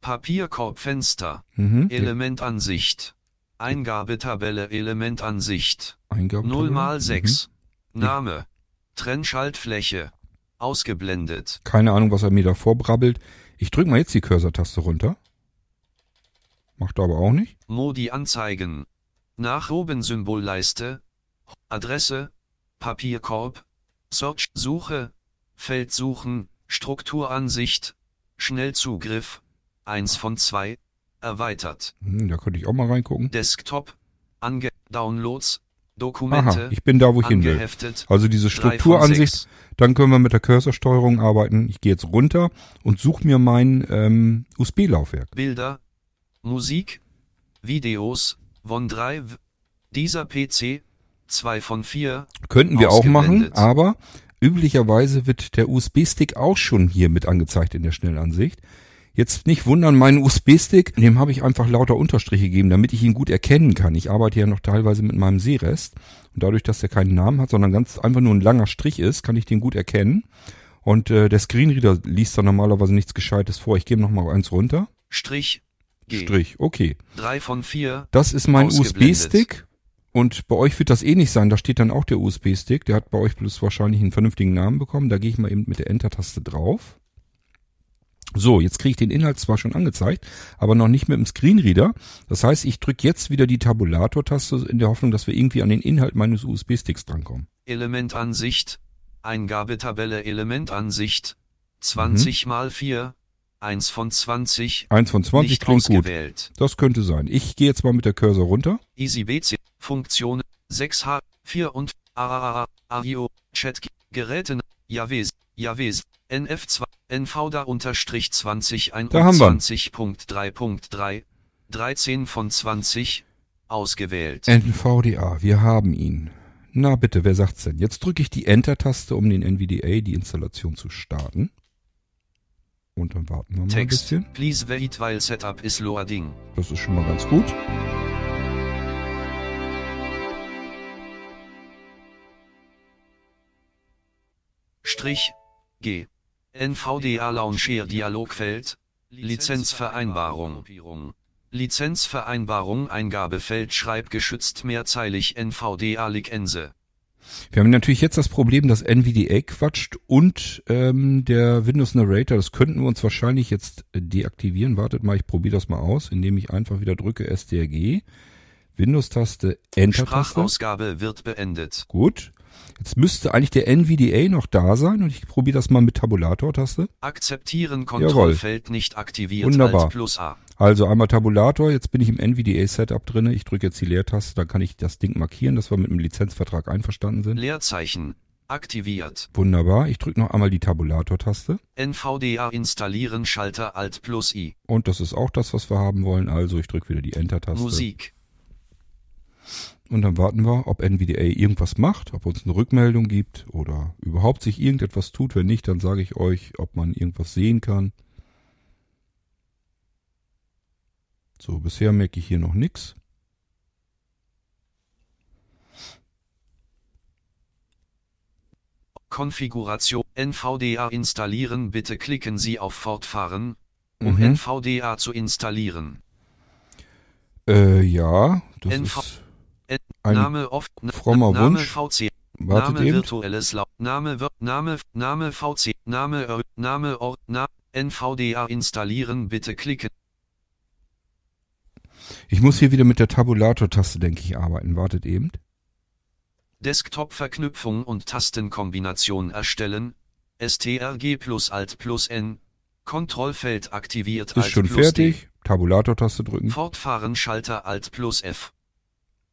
Papierkorbfenster. Mhm. Elementansicht. Eingabetabelle Elementansicht. Eingabe. 0 mal Mhm. 6. Name. Trennschaltfläche. Ausgeblendet. Keine Ahnung, was er mir da vorbrabbelt. Ich drücke mal jetzt die Cursor-Taste runter. Macht er aber auch nicht. Modi anzeigen. Nach oben Symbolleiste. Adresse. Papierkorb. Search Suche. Feld suchen. Strukturansicht. Schnellzugriff. 1 von 2. Erweitert. Hm, da könnte ich auch mal reingucken. Desktop. Ange Downloads. Dokumente. Aha, ich bin da, wo ich hin will. Also diese 3 von Strukturansicht 6. Dann können wir mit der Cursor-Steuerung arbeiten. Ich gehe jetzt runter und suche mir mein ähm, USB-Laufwerk. Bilder, Musik, Videos, OneDrive, dieser PC, 2 von 4, Könnten wir auch machen, aber üblicherweise wird der USB-Stick auch schon hier mit angezeigt in der Schnellansicht. Jetzt nicht wundern, meinen USB-Stick, dem habe ich einfach lauter Unterstriche gegeben, damit ich ihn gut erkennen kann. Ich arbeite ja noch teilweise mit meinem Sehrest und dadurch, dass der keinen Namen hat, sondern ganz einfach nur ein langer Strich ist, kann ich den gut erkennen. Und äh, der Screenreader liest da normalerweise nichts Gescheites vor. Ich gebe noch mal eins runter. Strich, G, Strich, okay. 3 von 4, Das ist mein. USB-Stick. Und bei euch wird das ähnlich sein. Da steht dann auch der USB-Stick. Der hat bei euch bloß wahrscheinlich einen vernünftigen Namen bekommen. Da gehe ich mal eben mit der Enter-Taste drauf. So, jetzt kriege ich den Inhalt zwar schon angezeigt, aber noch nicht mit dem Screenreader. Das heißt, ich drücke jetzt wieder die Tabulator-Taste in der Hoffnung, dass wir irgendwie an den Inhalt meines USB-Sticks drankommen. Elementansicht, Eingabetabelle Elementansicht, 20 mal 4, 1 von 20, Eins von 20 nicht klingt gut. ausgewählt. Das könnte sein. Ich gehe jetzt mal mit der Cursor runter. EasyBC, Funktion, 6H, 4 und AAA, AIO, Chat, Geräte, Javes, Javes, NF2, NVDA unterstrich 20 Da haben wir ihn. 21.3.3, 13 von 20, ausgewählt. NVDA, wir haben ihn. Na bitte, wer sagt's denn? Jetzt drücke ich die Enter-Taste, um den NVDA, die Installation zu starten. Und dann warten wir mal ein bisschen. please wait while setup is loading. Das ist schon mal ganz gut. Strich, G. NVDA Launcher Dialogfeld, Lizenzvereinbarung. Lizenzvereinbarung Eingabefeld schreibgeschützt mehrzeilig NVDA License. Wir haben natürlich jetzt das Problem, dass NVDA quatscht und ähm, der Windows Narrator. Das könnten wir uns wahrscheinlich jetzt deaktivieren. Wartet mal, ich probiere das mal aus, indem ich einfach wieder drücke STRG, Windows-Taste, Enter-Taste. Sprachausgabe wird beendet. Gut. Jetzt müsste eigentlich der NVDA noch da sein und ich probiere das mal mit Tabulator-Taste. Akzeptieren Kontrollfeld nicht aktiviert Wunderbar. Alt plus A. Also einmal Tabulator, jetzt bin ich im NVDA-Setup drinne. Ich drücke jetzt die Leertaste, dann kann ich das Ding markieren, dass wir mit dem Lizenzvertrag einverstanden sind. Leerzeichen. Aktiviert. Wunderbar. Ich drücke noch einmal die Tabulator-Taste. NVDA installieren Schalter Alt plus I. Und das ist auch das, was wir haben wollen. Also ich drücke wieder die Enter-Taste. Musik. Und dann warten wir, ob NVDA irgendwas macht, ob uns eine Rückmeldung gibt oder überhaupt sich irgendetwas tut. Wenn nicht, dann sage ich euch, ob man irgendwas sehen kann. So, bisher merke ich hier noch nichts. Konfiguration NVDA installieren. Bitte klicken Sie auf Fortfahren, um Mhm. NVDA zu installieren. Äh, ja, das NV ist... Ein Name oft, na, frommer Name Wunsch. VC, Wartet Name eben. virtuelles Lau Name wir- Name Name VC Name Name Ort Na NVDA installieren bitte klicken Ich muss hier wieder mit der Tabulator-Taste, denke ich, arbeiten. Wartet eben. Desktop Verknüpfung und Tastenkombination erstellen STRG plus Alt plus N Kontrollfeld aktiviert Ist Alt schon plus fertig. Tabulator-Taste drücken. Fortfahren Schalter Alt plus F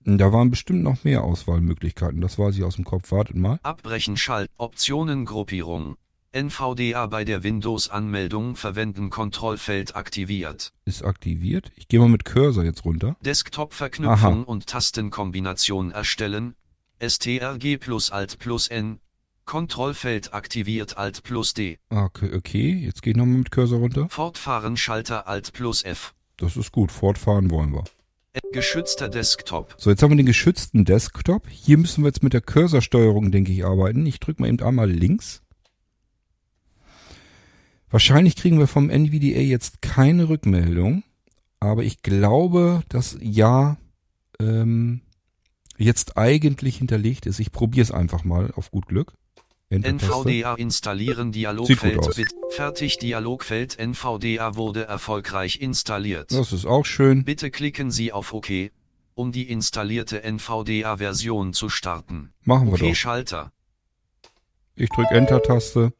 Da waren bestimmt noch mehr Auswahlmöglichkeiten. Das weiß ich aus dem Kopf. Wartet mal. Abbrechen Schalt Optionengruppierung NVDA bei der Windows-Anmeldung verwenden Kontrollfeld aktiviert. Ist aktiviert. Ich gehe mal mit Cursor jetzt runter. Desktop-Verknüpfung und Tastenkombination erstellen. STRG plus Alt plus N. Kontrollfeld aktiviert Alt plus D. Okay, okay. jetzt gehe ich nochmal mit Cursor runter. Fortfahren Schalter Alt plus F. Das ist gut. Fortfahren wollen wir. Geschützter Desktop. So, jetzt haben wir den geschützten Desktop. Hier müssen wir jetzt mit der Cursor-Steuerung, denke ich, arbeiten. Ich drücke mal eben einmal links. Wahrscheinlich kriegen wir vom NVDA jetzt keine Rückmeldung. Aber ich glaube, dass ja ähm, jetzt eigentlich hinterlegt ist. Ich probiere es einfach mal auf gut Glück. NVDA installieren Dialogfeld. gut aus. Bit- Fertig Dialogfeld NVDA wurde erfolgreich installiert. Das ist auch schön. Bitte klicken Sie auf OK, um die installierte NVDA-Version zu starten. Machen wir OK doch. Schalter. Ich drücke Enter-Taste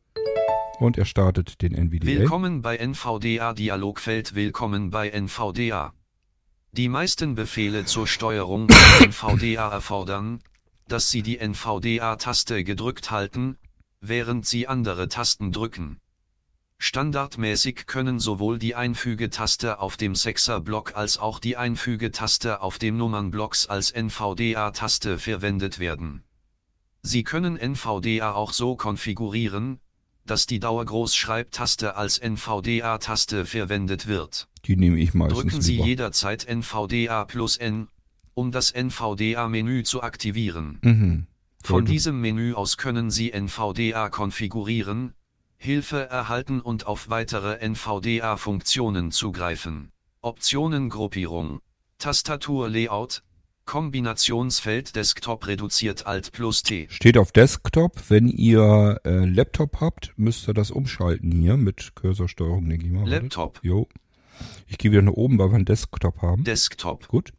und er startet den NVDA. Willkommen bei NVDA Dialogfeld Willkommen bei NVDA. Die meisten Befehle zur Steuerung von NVDA erfordern, dass Sie die NVDA-Taste gedrückt halten, während Sie andere Tasten drücken. Standardmäßig können sowohl die Einfügetaste auf dem Sechser-Block als auch die Einfügetaste auf dem Nummernblocks als NVDA-Taste verwendet werden. Sie können NVDA auch so konfigurieren, dass die Dauergroßschreibtaste als NVDA-Taste verwendet wird. Die nehme ich meistens Drücken Sie lieber. jederzeit NVDA plus N, um das NVDA-Menü zu aktivieren. Mhm. Von diesem Menü aus können Sie NVDA konfigurieren, Hilfe erhalten und auf weitere NVDA-Funktionen zugreifen. Optionengruppierung, Tastaturlayout, Kombinationsfeld Desktop reduziert Alt plus T. Steht auf Desktop. Wenn ihr äh, Laptop habt, müsst ihr das umschalten hier mit Cursorsteuerung, denke ich mal. Laptop, Jo. Ich gehe wieder nach oben, weil wir einen Desktop haben. Desktop, Gut.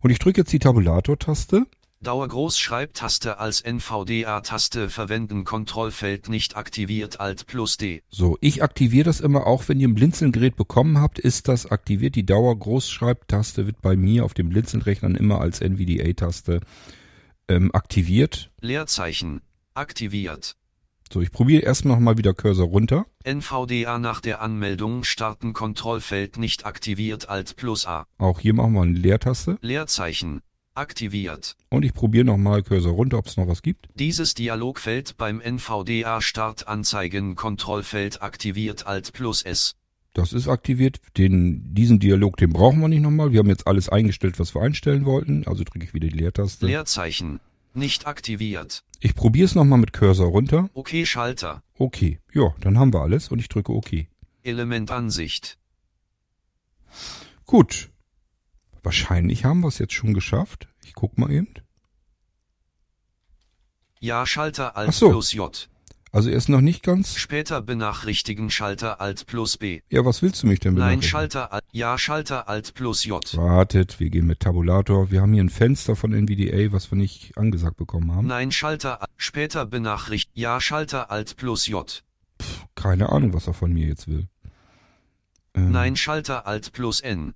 Und ich drücke jetzt die Tabulator-Taste. Dauergroßschreibtaste als NVDA-Taste verwenden Kontrollfeld nicht aktiviert Alt plus D. So, ich aktiviere das immer, auch wenn ihr ein Blinzelgerät bekommen habt, ist das aktiviert. Die Dauergroßschreibtaste wird bei mir auf den Blinzelrechnern immer als NVDA-Taste ähm, aktiviert. Leerzeichen, aktiviert. So, ich probiere erstmal nochmal wieder Cursor runter. NVDA nach der Anmeldung starten Kontrollfeld nicht aktiviert Alt plus A. Auch hier machen wir eine Leertaste. Leerzeichen, aktiviert. Und ich probiere nochmal Cursor runter, ob es noch was gibt. Dieses Dialogfeld beim NVDA Start anzeigen Kontrollfeld aktiviert Alt plus S. Das ist aktiviert. Den, diesen Dialog, den brauchen wir nicht nochmal. Wir haben jetzt alles eingestellt, was wir einstellen wollten. Also drücke ich wieder die Leertaste. Leerzeichen, nicht aktiviert. Ich probiere es nochmal mit Cursor runter. OK Schalter, Okay. Ja, dann haben wir alles und ich drücke OK. Elementansicht. Gut. Wahrscheinlich haben wir es jetzt schon geschafft. Ich guck mal eben. Ja Schalter Alt so. plus J. Also er ist noch nicht ganz. Später benachrichtigen Schalter Alt plus B. Ja, was willst du mich denn Nein benachrichtigen? Schalter Alt, ja Schalter Alt plus J. Wartet, wir gehen mit Tabulator. Wir haben hier ein Fenster von NVDA, was wir nicht angesagt bekommen haben. Nein Schalter Alt, später benachricht, ja Schalter Alt plus J. Keine Ahnung, was er von mir jetzt will. Ähm, Nein Schalter Alt plus N.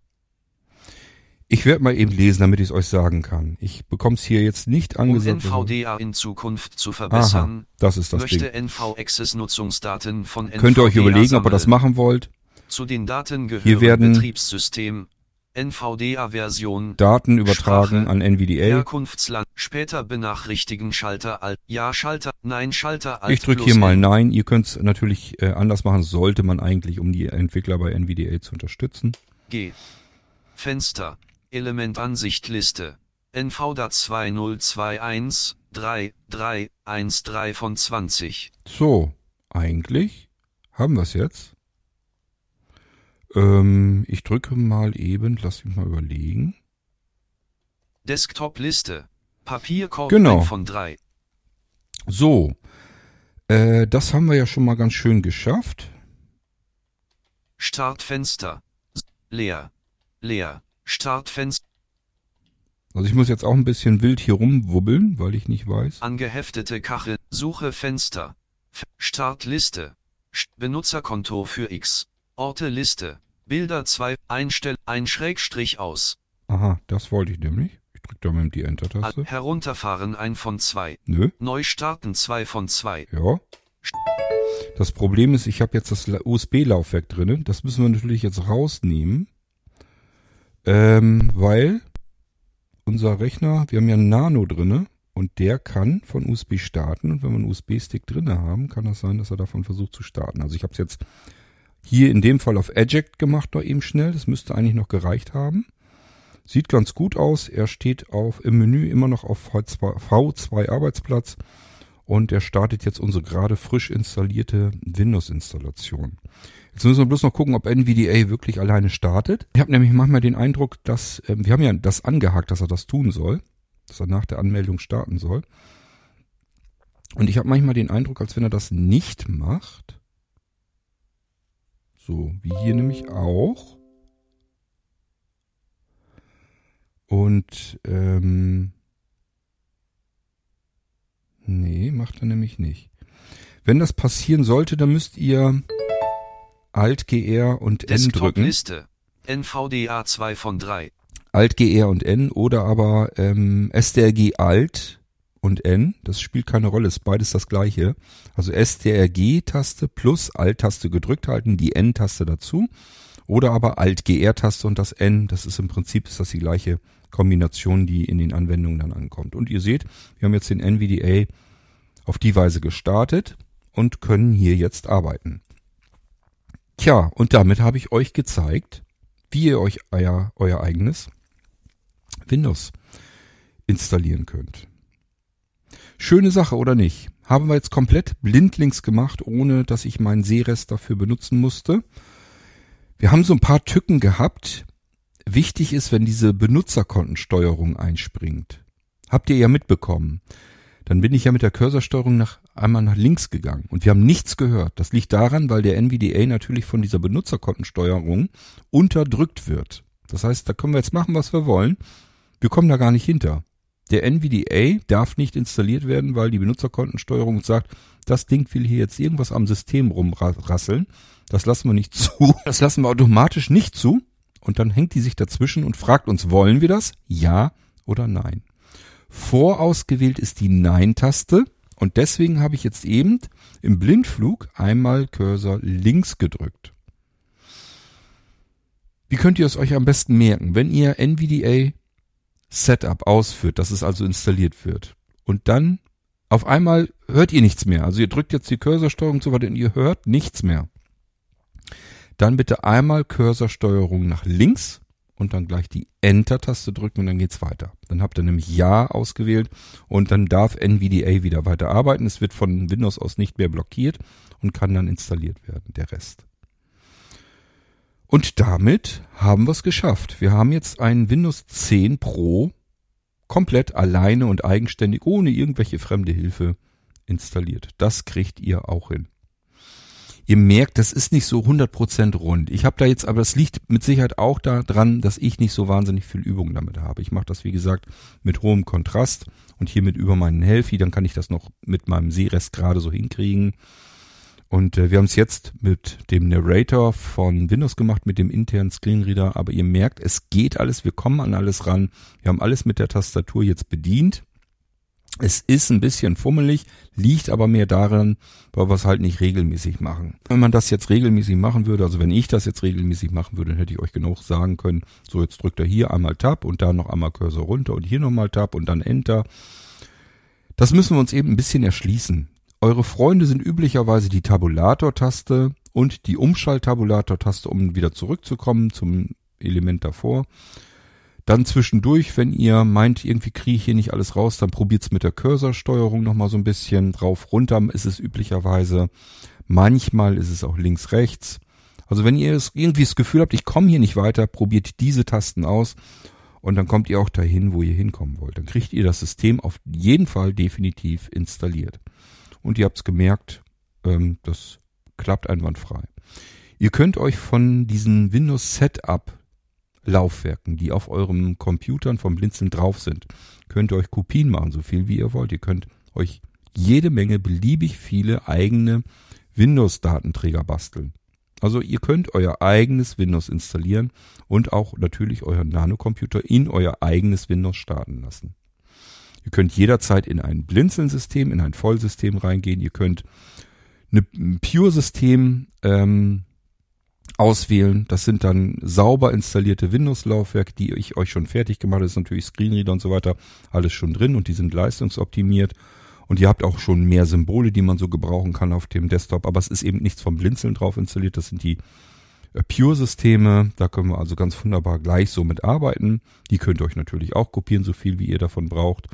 Ich werde mal eben lesen, damit ich es euch sagen kann. Ich bekomme es hier jetzt nicht Um angesagt. NVDA in Zukunft zu Aha, verbessern, das ist das möchte Ding. NV-Access Nutzungsdaten von NVDA Könnt ihr euch überlegen, ob ihr das sammeln. machen wollt. Zu den Daten Hier gehören werden- Betriebssystem, NVDA-Version, Daten übertragen Sprache, an NVDA. Herkunftsland, später benachrichtigen Schalter Alt, ja Schalter, nein Schalter Alt Ich drücke hier mal. Nein. Ihr könnt es natürlich äh, anders machen. Sollte man eigentlich, um die Entwickler bei NVDA zu unterstützen. G. Fenster. Elementansicht Liste. NVDA 2021 3 3 1 3 von 20. So, eigentlich haben wir es jetzt. Ähm, ich drücke mal eben, lass mich mal überlegen. Desktop Liste. Papierkorb Genau. von 3. So, äh, das haben wir ja schon mal ganz schön geschafft. Startfenster. Leer. Leer. Startfenster. Also ich muss jetzt auch ein bisschen wild hier rumwubbeln, weil ich nicht weiß. Angeheftete Kachel. Suche Fenster. Startliste. Benutzerkonto für X. Orte Liste. Bilder 2. Einstell. Ein Schrägstrich aus. Aha, das wollte ich nämlich. Ich drücke da mal die Enter-Taste. herunterfahren 1 von 2. Nö, Neu starten 2 von 2. ja. Das Problem ist, ich habe jetzt das La- USB-Laufwerk drinnen. Das müssen wir natürlich jetzt rausnehmen. Ähm, weil unser Rechner, wir haben ja einen Nano drinne und der kann von USB starten. Und wenn wir einen USB-Stick drinne haben, kann das sein, dass er davon versucht zu starten. Also ich habe es jetzt hier in dem Fall auf Eject gemacht, noch eben schnell. Das müsste eigentlich noch gereicht haben. Sieht ganz gut aus. Er steht auf, im Menü immer noch auf V2, V2 Arbeitsplatz und er startet jetzt unsere gerade frisch installierte Windows-Installation. Jetzt müssen wir bloß noch gucken, ob NVDA wirklich alleine startet. Ich habe nämlich manchmal den Eindruck, dass ähm, wir haben ja das angehakt, dass er das tun soll, dass er nach der Anmeldung starten soll. Und ich habe manchmal den Eindruck, als wenn er das nicht macht. So, wie hier nämlich auch. Und ähm, nee, macht er nämlich nicht. Wenn das passieren sollte, dann müsst ihr Alt GR und N drücken. Desktop-Liste. NVDA 2 von 3. Alt GR und N oder aber ähm, STRG Alt und N. Das spielt keine Rolle, ist beides das gleiche. Also STRG-Taste plus Alt-Taste gedrückt halten, die N-Taste dazu. Oder aber Alt-GR-Taste und das N. Das ist im Prinzip ist das die gleiche Kombination, die in den Anwendungen dann ankommt. Und ihr seht, wir haben jetzt den NVDA auf die Weise gestartet und können hier jetzt arbeiten. Tja, und damit habe ich euch gezeigt, wie ihr euch euer, euer eigenes Windows installieren könnt. Schöne Sache oder nicht? Haben wir jetzt komplett blindlings gemacht, ohne dass ich meinen Sehrest dafür benutzen musste. Wir haben so ein paar Tücken gehabt. Wichtig ist, wenn diese Benutzerkontensteuerung einspringt. Habt ihr ja mitbekommen. Dann bin ich ja mit der Cursorsteuerung nach, einmal nach links gegangen und wir haben nichts gehört. Das liegt daran, weil der NVDA natürlich von dieser Benutzerkontensteuerung unterdrückt wird. Das heißt, da können wir jetzt machen, was wir wollen. Wir kommen da gar nicht hinter. Der NVDA darf nicht installiert werden, weil die Benutzerkontensteuerung sagt, das Ding will hier jetzt irgendwas am System rumrasseln. Das lassen wir nicht <laughs> zu. Das lassen wir automatisch nicht zu. Und dann hängt die sich dazwischen und fragt uns, wollen wir das? Ja oder nein? Vorausgewählt ist die Nein-Taste. Und deswegen habe ich jetzt eben im Blindflug einmal Cursor links gedrückt. Wie könnt ihr es euch am besten merken? Wenn ihr NVDA Setup ausführt, dass es also installiert wird. Und dann auf einmal hört ihr nichts mehr. Also ihr drückt jetzt die Cursorsteuerung zu weit und ihr hört nichts mehr. Dann bitte einmal Cursorsteuerung nach links und dann gleich die Enter-Taste drücken und dann geht's weiter. Dann habt ihr nämlich Ja ausgewählt und dann darf NVDA wieder weiter arbeiten. Es wird von Windows aus nicht mehr blockiert und kann dann installiert werden, der Rest. Und damit haben wir es geschafft. Wir haben jetzt einen Windows 10 Pro komplett alleine und eigenständig, ohne irgendwelche fremde Hilfe installiert. Das kriegt ihr auch hin. Ihr merkt, das ist nicht so 100% rund. Ich habe da jetzt, aber das liegt mit Sicherheit auch daran, dass ich nicht so wahnsinnig viel Übung damit habe. Ich mache das, wie gesagt, mit hohem Kontrast und hier mit über meinen Healthy, dann kann ich das noch mit meinem Sehrest gerade so hinkriegen. Und äh, wir haben es jetzt mit dem Narrator von Windows gemacht, mit dem internen Screenreader. Aber ihr merkt, es geht alles, wir kommen an alles ran. Wir haben alles mit der Tastatur jetzt bedient. Es ist ein bisschen fummelig, liegt aber mehr daran, weil wir es halt nicht regelmäßig machen. Wenn man das jetzt regelmäßig machen würde, also wenn ich das jetzt regelmäßig machen würde, dann hätte ich euch genug sagen können, so jetzt drückt er hier einmal Tab und da noch einmal Cursor runter und hier nochmal Tab und dann Enter. Das müssen wir uns eben ein bisschen erschließen. Eure Freunde sind üblicherweise die Tabulator-Taste und die Umschalt-Tabulator-Taste, um wieder zurückzukommen zum Element davor. Dann zwischendurch, wenn ihr meint, irgendwie kriege ich hier nicht alles raus, dann probiert's mit der Cursorsteuerung nochmal so ein bisschen. Drauf, runter ist es üblicherweise. Manchmal ist es auch links, rechts. Also wenn ihr irgendwie das Gefühl habt, ich komme hier nicht weiter, probiert diese Tasten aus und dann kommt ihr auch dahin, wo ihr hinkommen wollt. Dann kriegt ihr das System auf jeden Fall definitiv installiert. Und ihr habt's gemerkt, ähm, das klappt einwandfrei. Ihr könnt euch von diesen Windows Setup Laufwerken, die auf eurem Computern vom Blinzeln drauf sind, könnt ihr euch Kopien machen, so viel wie ihr wollt. Ihr könnt euch jede Menge beliebig viele eigene Windows-Datenträger basteln. Also ihr könnt euer eigenes Windows installieren und auch natürlich euren Nanocomputer in euer eigenes Windows starten lassen. Ihr könnt jederzeit in ein Blinzeln-System, in ein Vollsystem reingehen. Ihr könnt ein Pure-System ähm, auswählen. Das sind dann sauber installierte Windows-Laufwerke, die ich euch schon fertig gemacht habe. Das ist natürlich Screenreader und so weiter alles schon drin und die sind leistungsoptimiert. Und ihr habt auch schon mehr Symbole, die man so gebrauchen kann auf dem Desktop. Aber es ist eben nichts vom Blinzeln drauf installiert. Das sind die äh, Pure-Systeme. Da können wir also ganz wunderbar gleich so mit arbeiten. Die könnt ihr euch natürlich auch kopieren, so viel wie ihr davon braucht.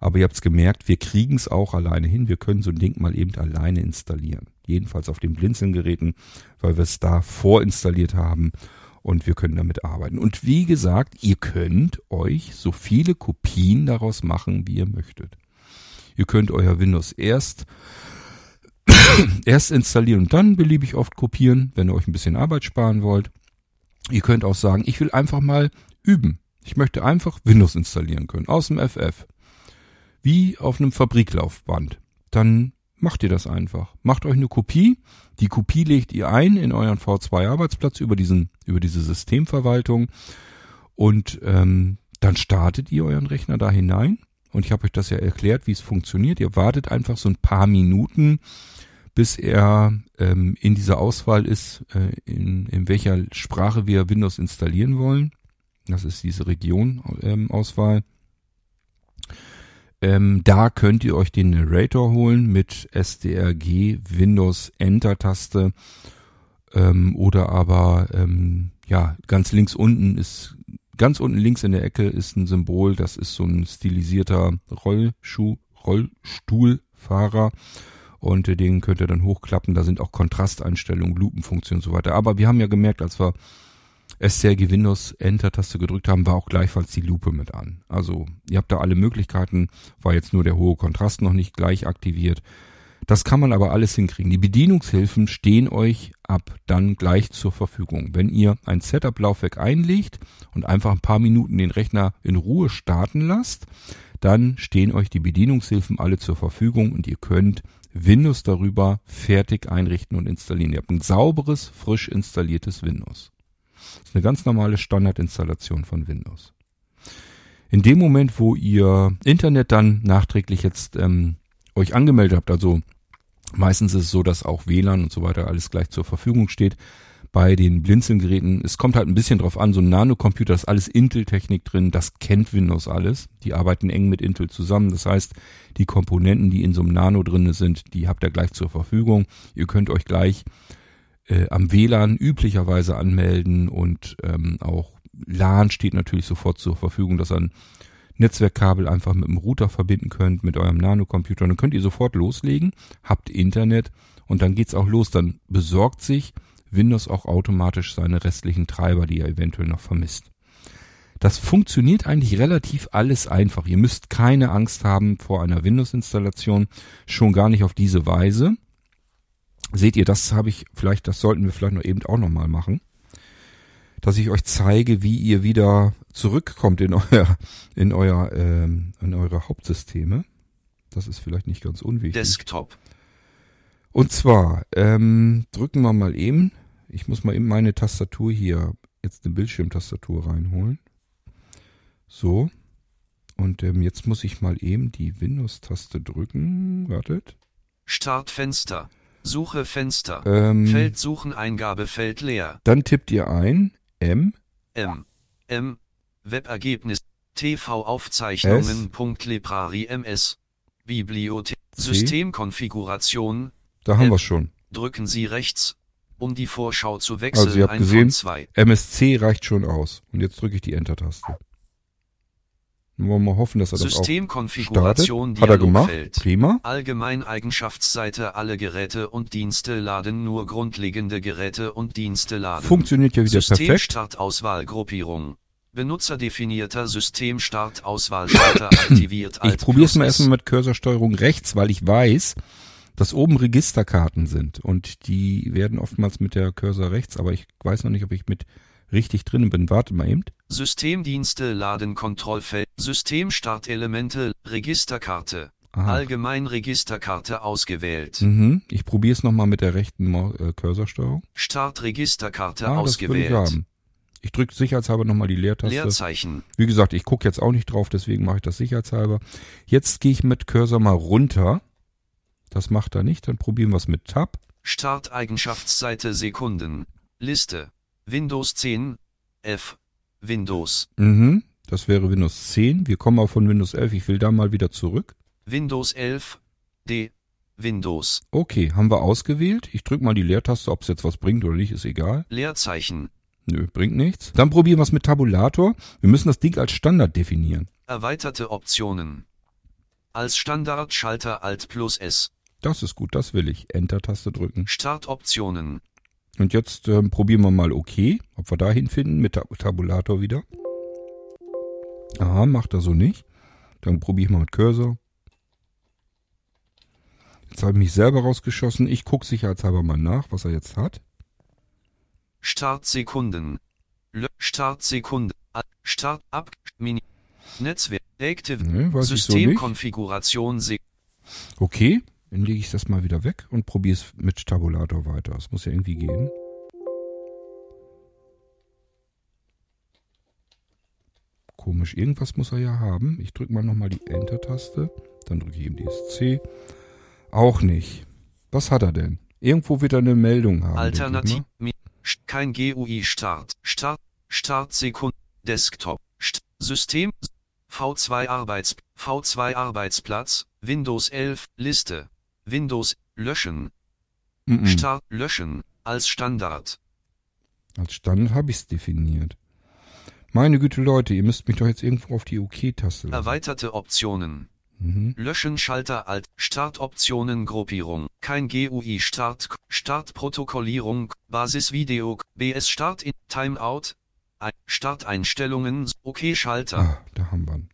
Aber ihr habt's gemerkt, wir kriegen es auch alleine hin. Wir können so ein Ding mal eben alleine installieren. Jedenfalls auf den Blinzeln-Geräten, weil wir es da vorinstalliert haben und wir können damit arbeiten. Und wie gesagt, ihr könnt euch so viele Kopien daraus machen, wie ihr möchtet. Ihr könnt euer Windows erst <coughs> erst installieren und dann beliebig oft kopieren, wenn ihr euch ein bisschen Arbeit sparen wollt. Ihr könnt auch sagen, ich will einfach mal üben. Ich möchte einfach Windows installieren können aus dem FF wie auf einem Fabriklaufband. Dann macht ihr das einfach. Macht euch eine Kopie. Die Kopie legt ihr ein in euren V2-Arbeitsplatz über diesen, über diese Systemverwaltung und ähm, dann startet ihr euren Rechner da hinein. Und ich habe euch das ja erklärt, wie es funktioniert. Ihr wartet einfach so ein paar Minuten, bis er ähm, in dieser Auswahl ist, äh, in, in welcher Sprache wir Windows installieren wollen. Das ist diese Region-Auswahl. Ähm, ähm, da könnt ihr euch den Narrator holen mit SDRG Windows Enter Taste ähm, oder aber ähm, ja ganz links unten ist ganz unten links in der Ecke ist ein Symbol, das ist so ein stilisierter Rollschuh Rollstuhlfahrer und äh, den könnt ihr dann hochklappen. Da sind auch Kontrasteinstellungen, Lupenfunktionen und so weiter. Aber wir haben ja gemerkt, als wir SCRG Windows Enter-Taste gedrückt haben, war auch gleichfalls die Lupe mit an. Also ihr habt da alle Möglichkeiten, war jetzt nur der hohe Kontrast noch nicht gleich aktiviert. Das kann man aber alles hinkriegen. Die Bedienungshilfen stehen euch ab dann gleich zur Verfügung. Wenn ihr ein Setup-Laufwerk einlegt und einfach ein paar Minuten den Rechner in Ruhe starten lasst, dann stehen euch die Bedienungshilfen alle zur Verfügung und ihr könnt Windows darüber fertig einrichten und installieren. Ihr habt ein sauberes, frisch installiertes Windows. Das ist eine ganz normale Standardinstallation von Windows. In dem Moment, wo ihr Internet dann nachträglich jetzt ähm, euch angemeldet habt, also meistens ist es so, dass auch WLAN und so weiter alles gleich zur Verfügung steht. Bei den Blinzelgeräten, es kommt halt ein bisschen drauf an, so ein Nanocomputer ist alles Intel-Technik drin, das kennt Windows alles. Die arbeiten eng mit Intel zusammen. Das heißt, die Komponenten, die in so einem Nano drinne sind, die habt ihr gleich zur Verfügung. Ihr könnt euch gleich äh, am WLAN üblicherweise anmelden und ähm, auch LAN steht natürlich sofort zur Verfügung, dass ihr ein Netzwerkkabel einfach mit dem Router verbinden könnt, mit eurem Nanocomputer. Dann könnt ihr sofort loslegen, habt Internet und dann geht's auch los. Dann besorgt sich Windows auch automatisch seine restlichen Treiber, die ihr eventuell noch vermisst. Das funktioniert eigentlich relativ alles einfach. Ihr müsst keine Angst haben vor einer Windows-Installation, schon gar nicht auf diese Weise. Seht ihr, das habe ich vielleicht, das sollten wir vielleicht noch eben auch nochmal machen. Dass ich euch zeige, wie ihr wieder zurückkommt in euer, in euer, ähm, in eure Hauptsysteme. Das ist vielleicht nicht ganz unwichtig. Desktop. Und zwar, ähm, drücken wir mal eben. Ich muss mal eben meine Tastatur hier, jetzt eine Bildschirmtastatur reinholen. So. Und ähm, jetzt muss ich mal eben die Windows-Taste drücken. Wartet. Startfenster. Suche Fenster. Ähm, Feld suchen Eingabefeld leer. Dann tippt ihr ein M. M. M. Webergebnis. TV Aufzeichnungen. Librari MS. Bibliothek. Systemkonfiguration. Da haben wir schon. Drücken Sie rechts, um die Vorschau zu wechseln. Also ihr habt ein gesehen. MSC reicht schon aus. Und jetzt drücke ich die Enter-Taste. Nur wollen wir hoffen, dass er das auch startet. Systemkonfiguration Hat er gemacht. Dialogfeld. Prima. Allgemeineigenschaftsseite Alle Geräte und Dienste laden nur grundlegende Geräte und Dienste laden. Funktioniert ja wieder perfekt. Systemstartauswahl Gruppierung. Benutzerdefinierter Systemstart-Auswahlschalter <coughs> aktiviert. Ich probiere es mal erstmal mit Cursorsteuerung rechts, weil ich weiß, dass oben Registerkarten sind und die werden oftmals mit der Cursor rechts, aber ich weiß noch nicht, ob ich mit richtig drin bin. Warte mal eben. Systemdienste laden Kontrollfeld. Systemstartelemente Registerkarte. Aha. Allgemein Registerkarte ausgewählt. Mhm. Ich probiere es nochmal mit der rechten äh, Cursorsteuerung. Start Registerkarte Ah, das will ich ausgewählt. haben. Ich drücke sicherheitshalber nochmal die Leertaste. Leerzeichen. Wie gesagt, ich gucke jetzt auch nicht drauf, deswegen mache ich das sicherheitshalber. Jetzt gehe ich mit Cursor mal runter. Das macht er nicht. Dann probieren wir es mit Tab. Start-Eigenschaftsseite Sekunden. Liste. Windows 10. F. Windows. Mhm. Das wäre Windows 10. Wir kommen auch von Windows 11. Ich will da mal wieder zurück. Windows 11. D. Windows. Okay, haben wir ausgewählt. Ich drücke mal die Leertaste, ob es jetzt was bringt oder nicht, ist egal. Leerzeichen. Nö, bringt nichts. Dann probieren wir es mit Tabulator. Wir müssen das Ding als Standard definieren. Erweiterte Optionen. Als Standard Schalter Alt plus S. Das ist gut, das will ich. Enter-Taste drücken. Startoptionen. Und jetzt ähm, probieren wir mal OK, ob wir da hinfinden mit Tab Tabulator wieder. Aha, macht er so nicht. Dann probiere ich mal mit Cursor. Jetzt habe ich mich selber rausgeschossen. Ich gucke sicherheitshalber mal nach, was er jetzt hat. Startsekunden. Lö Startsekunde. A- Start ab. Mini. Netzwerk. Active. Nee, so. Systemkonfiguration. Se Okay, dann lege ich das mal wieder weg und probiere es mit Tabulator weiter. Das muss ja irgendwie gehen. Komisch, irgendwas muss er ja haben. Ich drücke mal nochmal die Enter-Taste. Dann drücke ich eben die C. Auch nicht. Was hat er denn? Irgendwo wird er eine Meldung haben. ich Alternativ. Kein GUI Start. Start. Startsekunde. Desktop. St System. V2 Arbeits. V2 Arbeitsplatz. Windows 11. Liste. Windows. Löschen. Mhm. Start. Löschen. Als Standard. Als Standard habe ich es definiert. Meine Güte, Leute, ihr müsst mich doch jetzt irgendwo auf die OK-Taste lassen. Erweiterte Optionen. Mhm. Löschen Schalter Alt. Startoptionen Gruppierung. Kein GUI Start. Startprotokollierung. Basisvideo. BS Start in Timeout. Ein- Starteinstellungen. OK Schalter. Ah, da haben wir ihn.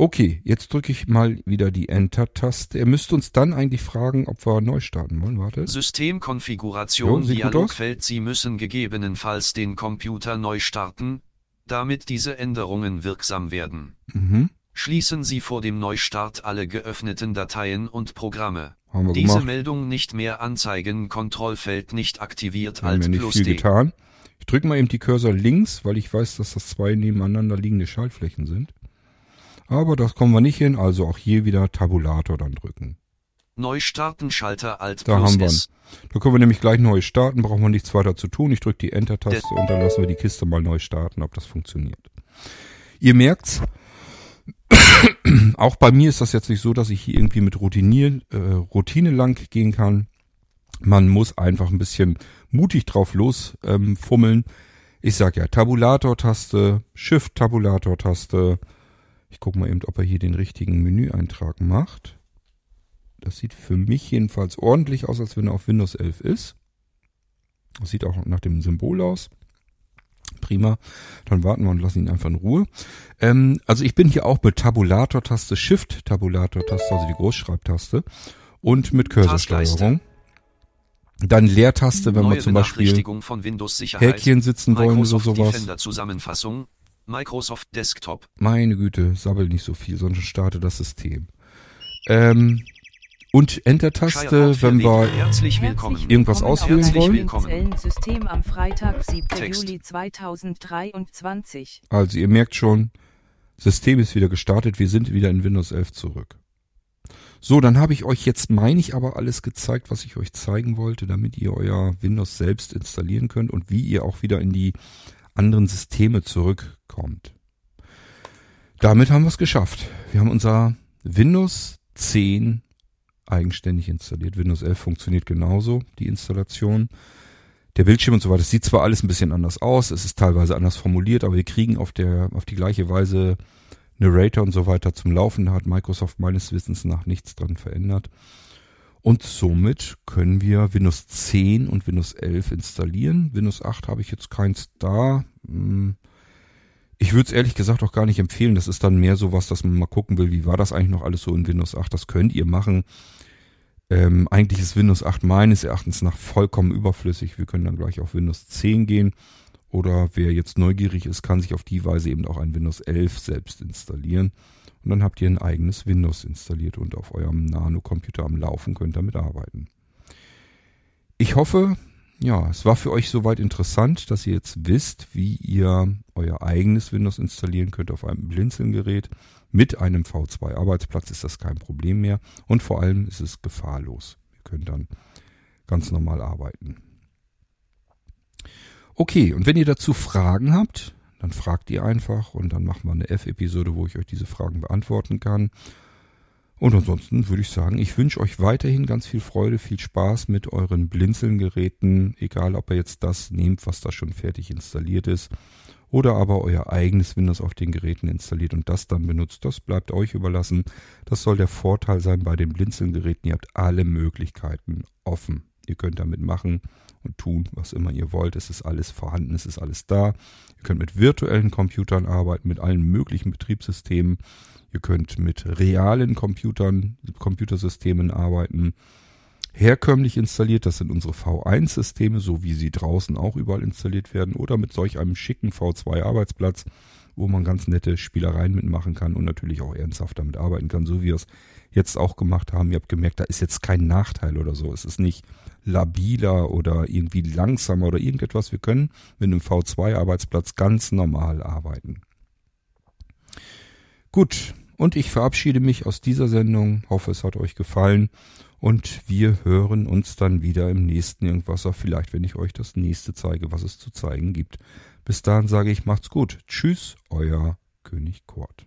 Okay, jetzt drücke ich mal wieder die Enter-Taste. Er müsste uns dann eigentlich fragen, ob wir neu starten wollen. Warte. Systemkonfiguration Jo. Dialogfeld. Sie müssen gegebenenfalls den Computer neu starten, damit diese Änderungen wirksam werden. Mhm. Schließen Sie vor dem Neustart alle geöffneten Dateien und Programme. Haben wir Diese gemacht. Meldung nicht mehr anzeigen, Kontrollfeld nicht aktiviert, Haben Alt wir nicht viel D. getan. Ich drücke mal eben die Cursor links, weil ich weiß, dass das zwei nebeneinander liegende Schaltflächen sind. Aber das kommen wir nicht hin, also auch hier wieder Tabulator dann drücken. Neustarten Schalter Alt Da haben wir S. Da können wir nämlich gleich neu starten, brauchen wir nichts weiter zu tun. Ich drücke die Enter-Taste und dann lassen wir die Kiste mal neu starten, ob das funktioniert. Ihr merkt's, auch bei mir ist das jetzt nicht so, dass ich hier irgendwie mit Routinier, äh, Routine lang gehen kann. Man muss einfach ein bisschen mutig drauf los ähm, fummeln. Ich sag ja Tabulator-Taste, Shift-Tabulator-Taste. Ich guck mal eben, ob er hier den richtigen Menüeintrag macht. Das sieht für mich jedenfalls ordentlich aus, als wenn er auf Windows 11 ist. Das sieht auch nach dem Symbol aus. Prima. Dann warten wir und lassen ihn einfach in Ruhe. Ähm, also ich bin hier auch mit Tabulator-Taste, Shift-Tabulator-Taste, also die Großschreibtaste. Und mit Cursorsteuerung. Dann Leertaste, wenn wir Neue zum Beispiel. Häkchen sitzen wollen oder sowas. Defender Zusammenfassung. Microsoft Desktop. Meine Güte, sabbel nicht so viel, sonst starte das System. Ähm, und Enter-Taste, wenn wir Herzlich willkommen. irgendwas willkommen auswählen wollen. dem Zellensystem am Freitag, 7. Text. Juli 2023. Also ihr merkt schon, System ist wieder gestartet, wir sind wieder in Windows 11 zurück. So, dann habe ich euch jetzt, meine ich, aber alles gezeigt, was ich euch zeigen wollte, damit ihr euer Windows selbst installieren könnt und wie ihr auch wieder in die anderen Systeme zurückkommt. Damit haben wir es geschafft. Wir haben unser Windows 10 eigenständig installiert. Windows 11 funktioniert genauso, die Installation. Der Bildschirm und so weiter, das sieht zwar alles ein bisschen anders aus, es ist teilweise anders formuliert, aber wir kriegen auf der, auf die gleiche Weise Narrator und so weiter zum Laufen. Da hat Microsoft meines Wissens nach nichts dran verändert. Und somit können wir Windows 10 und Windows 11 installieren. Windows 8 habe ich jetzt keins da. Hm, Ich würde es ehrlich gesagt auch gar nicht empfehlen. Das ist dann mehr sowas, dass man mal gucken will, wie war das eigentlich noch alles so in Windows 8. Das könnt ihr machen. Ähm, eigentlich ist Windows 8 meines Erachtens nach vollkommen überflüssig. Wir können dann gleich auf Windows 10 gehen. Oder wer jetzt neugierig ist, kann sich auf die Weise eben auch ein Windows 11 selbst installieren. Und dann habt ihr ein eigenes Windows installiert und auf eurem Nano-Computer am Laufen könnt damit arbeiten. Ich hoffe, ja, es war für euch soweit interessant, dass ihr jetzt wisst, wie ihr euer eigenes Windows installieren könnt auf einem Blinzeln-Gerät. Mit einem V2-Arbeitsplatz ist das kein Problem mehr und vor allem ist es gefahrlos. Ihr könnt dann ganz normal arbeiten. Okay, und wenn ihr dazu Fragen habt, dann fragt ihr einfach und dann machen wir eine F-Episode, wo ich euch diese Fragen beantworten kann. Und ansonsten würde ich sagen, ich wünsche euch weiterhin ganz viel Freude, viel Spaß mit euren Blinzeln-Geräten, egal ob ihr jetzt das nehmt, was da schon fertig installiert ist, oder aber euer eigenes Windows auf den Geräten installiert und das dann benutzt. Das bleibt euch überlassen. Das soll der Vorteil sein bei den Blinzeln-Geräten. Ihr habt alle Möglichkeiten offen. Ihr könnt damit machen und tun, was immer ihr wollt. Es ist alles vorhanden, es ist alles da. Ihr könnt mit virtuellen Computern arbeiten, mit allen möglichen Betriebssystemen. Ihr könnt mit realen Computern, Computersystemen arbeiten. Herkömmlich installiert, das sind unsere V1-Systeme, so wie sie draußen auch überall installiert werden, oder mit solch einem schicken V2-Arbeitsplatz, wo man ganz nette Spielereien mitmachen kann und natürlich auch ernsthaft damit arbeiten kann, so wie wir es jetzt auch gemacht haben. Ihr habt gemerkt, da ist jetzt kein Nachteil oder so. Es ist nicht labiler oder irgendwie langsamer oder irgendetwas. Wir können mit einem V2-Arbeitsplatz ganz normal arbeiten. Gut, und ich verabschiede mich aus dieser Sendung, hoffe es hat euch gefallen und wir hören uns dann wieder im nächsten Irgendwasser, vielleicht wenn ich euch das nächste zeige, was es zu zeigen gibt. Bis dahin sage ich macht's gut. Tschüss, euer König Kurt.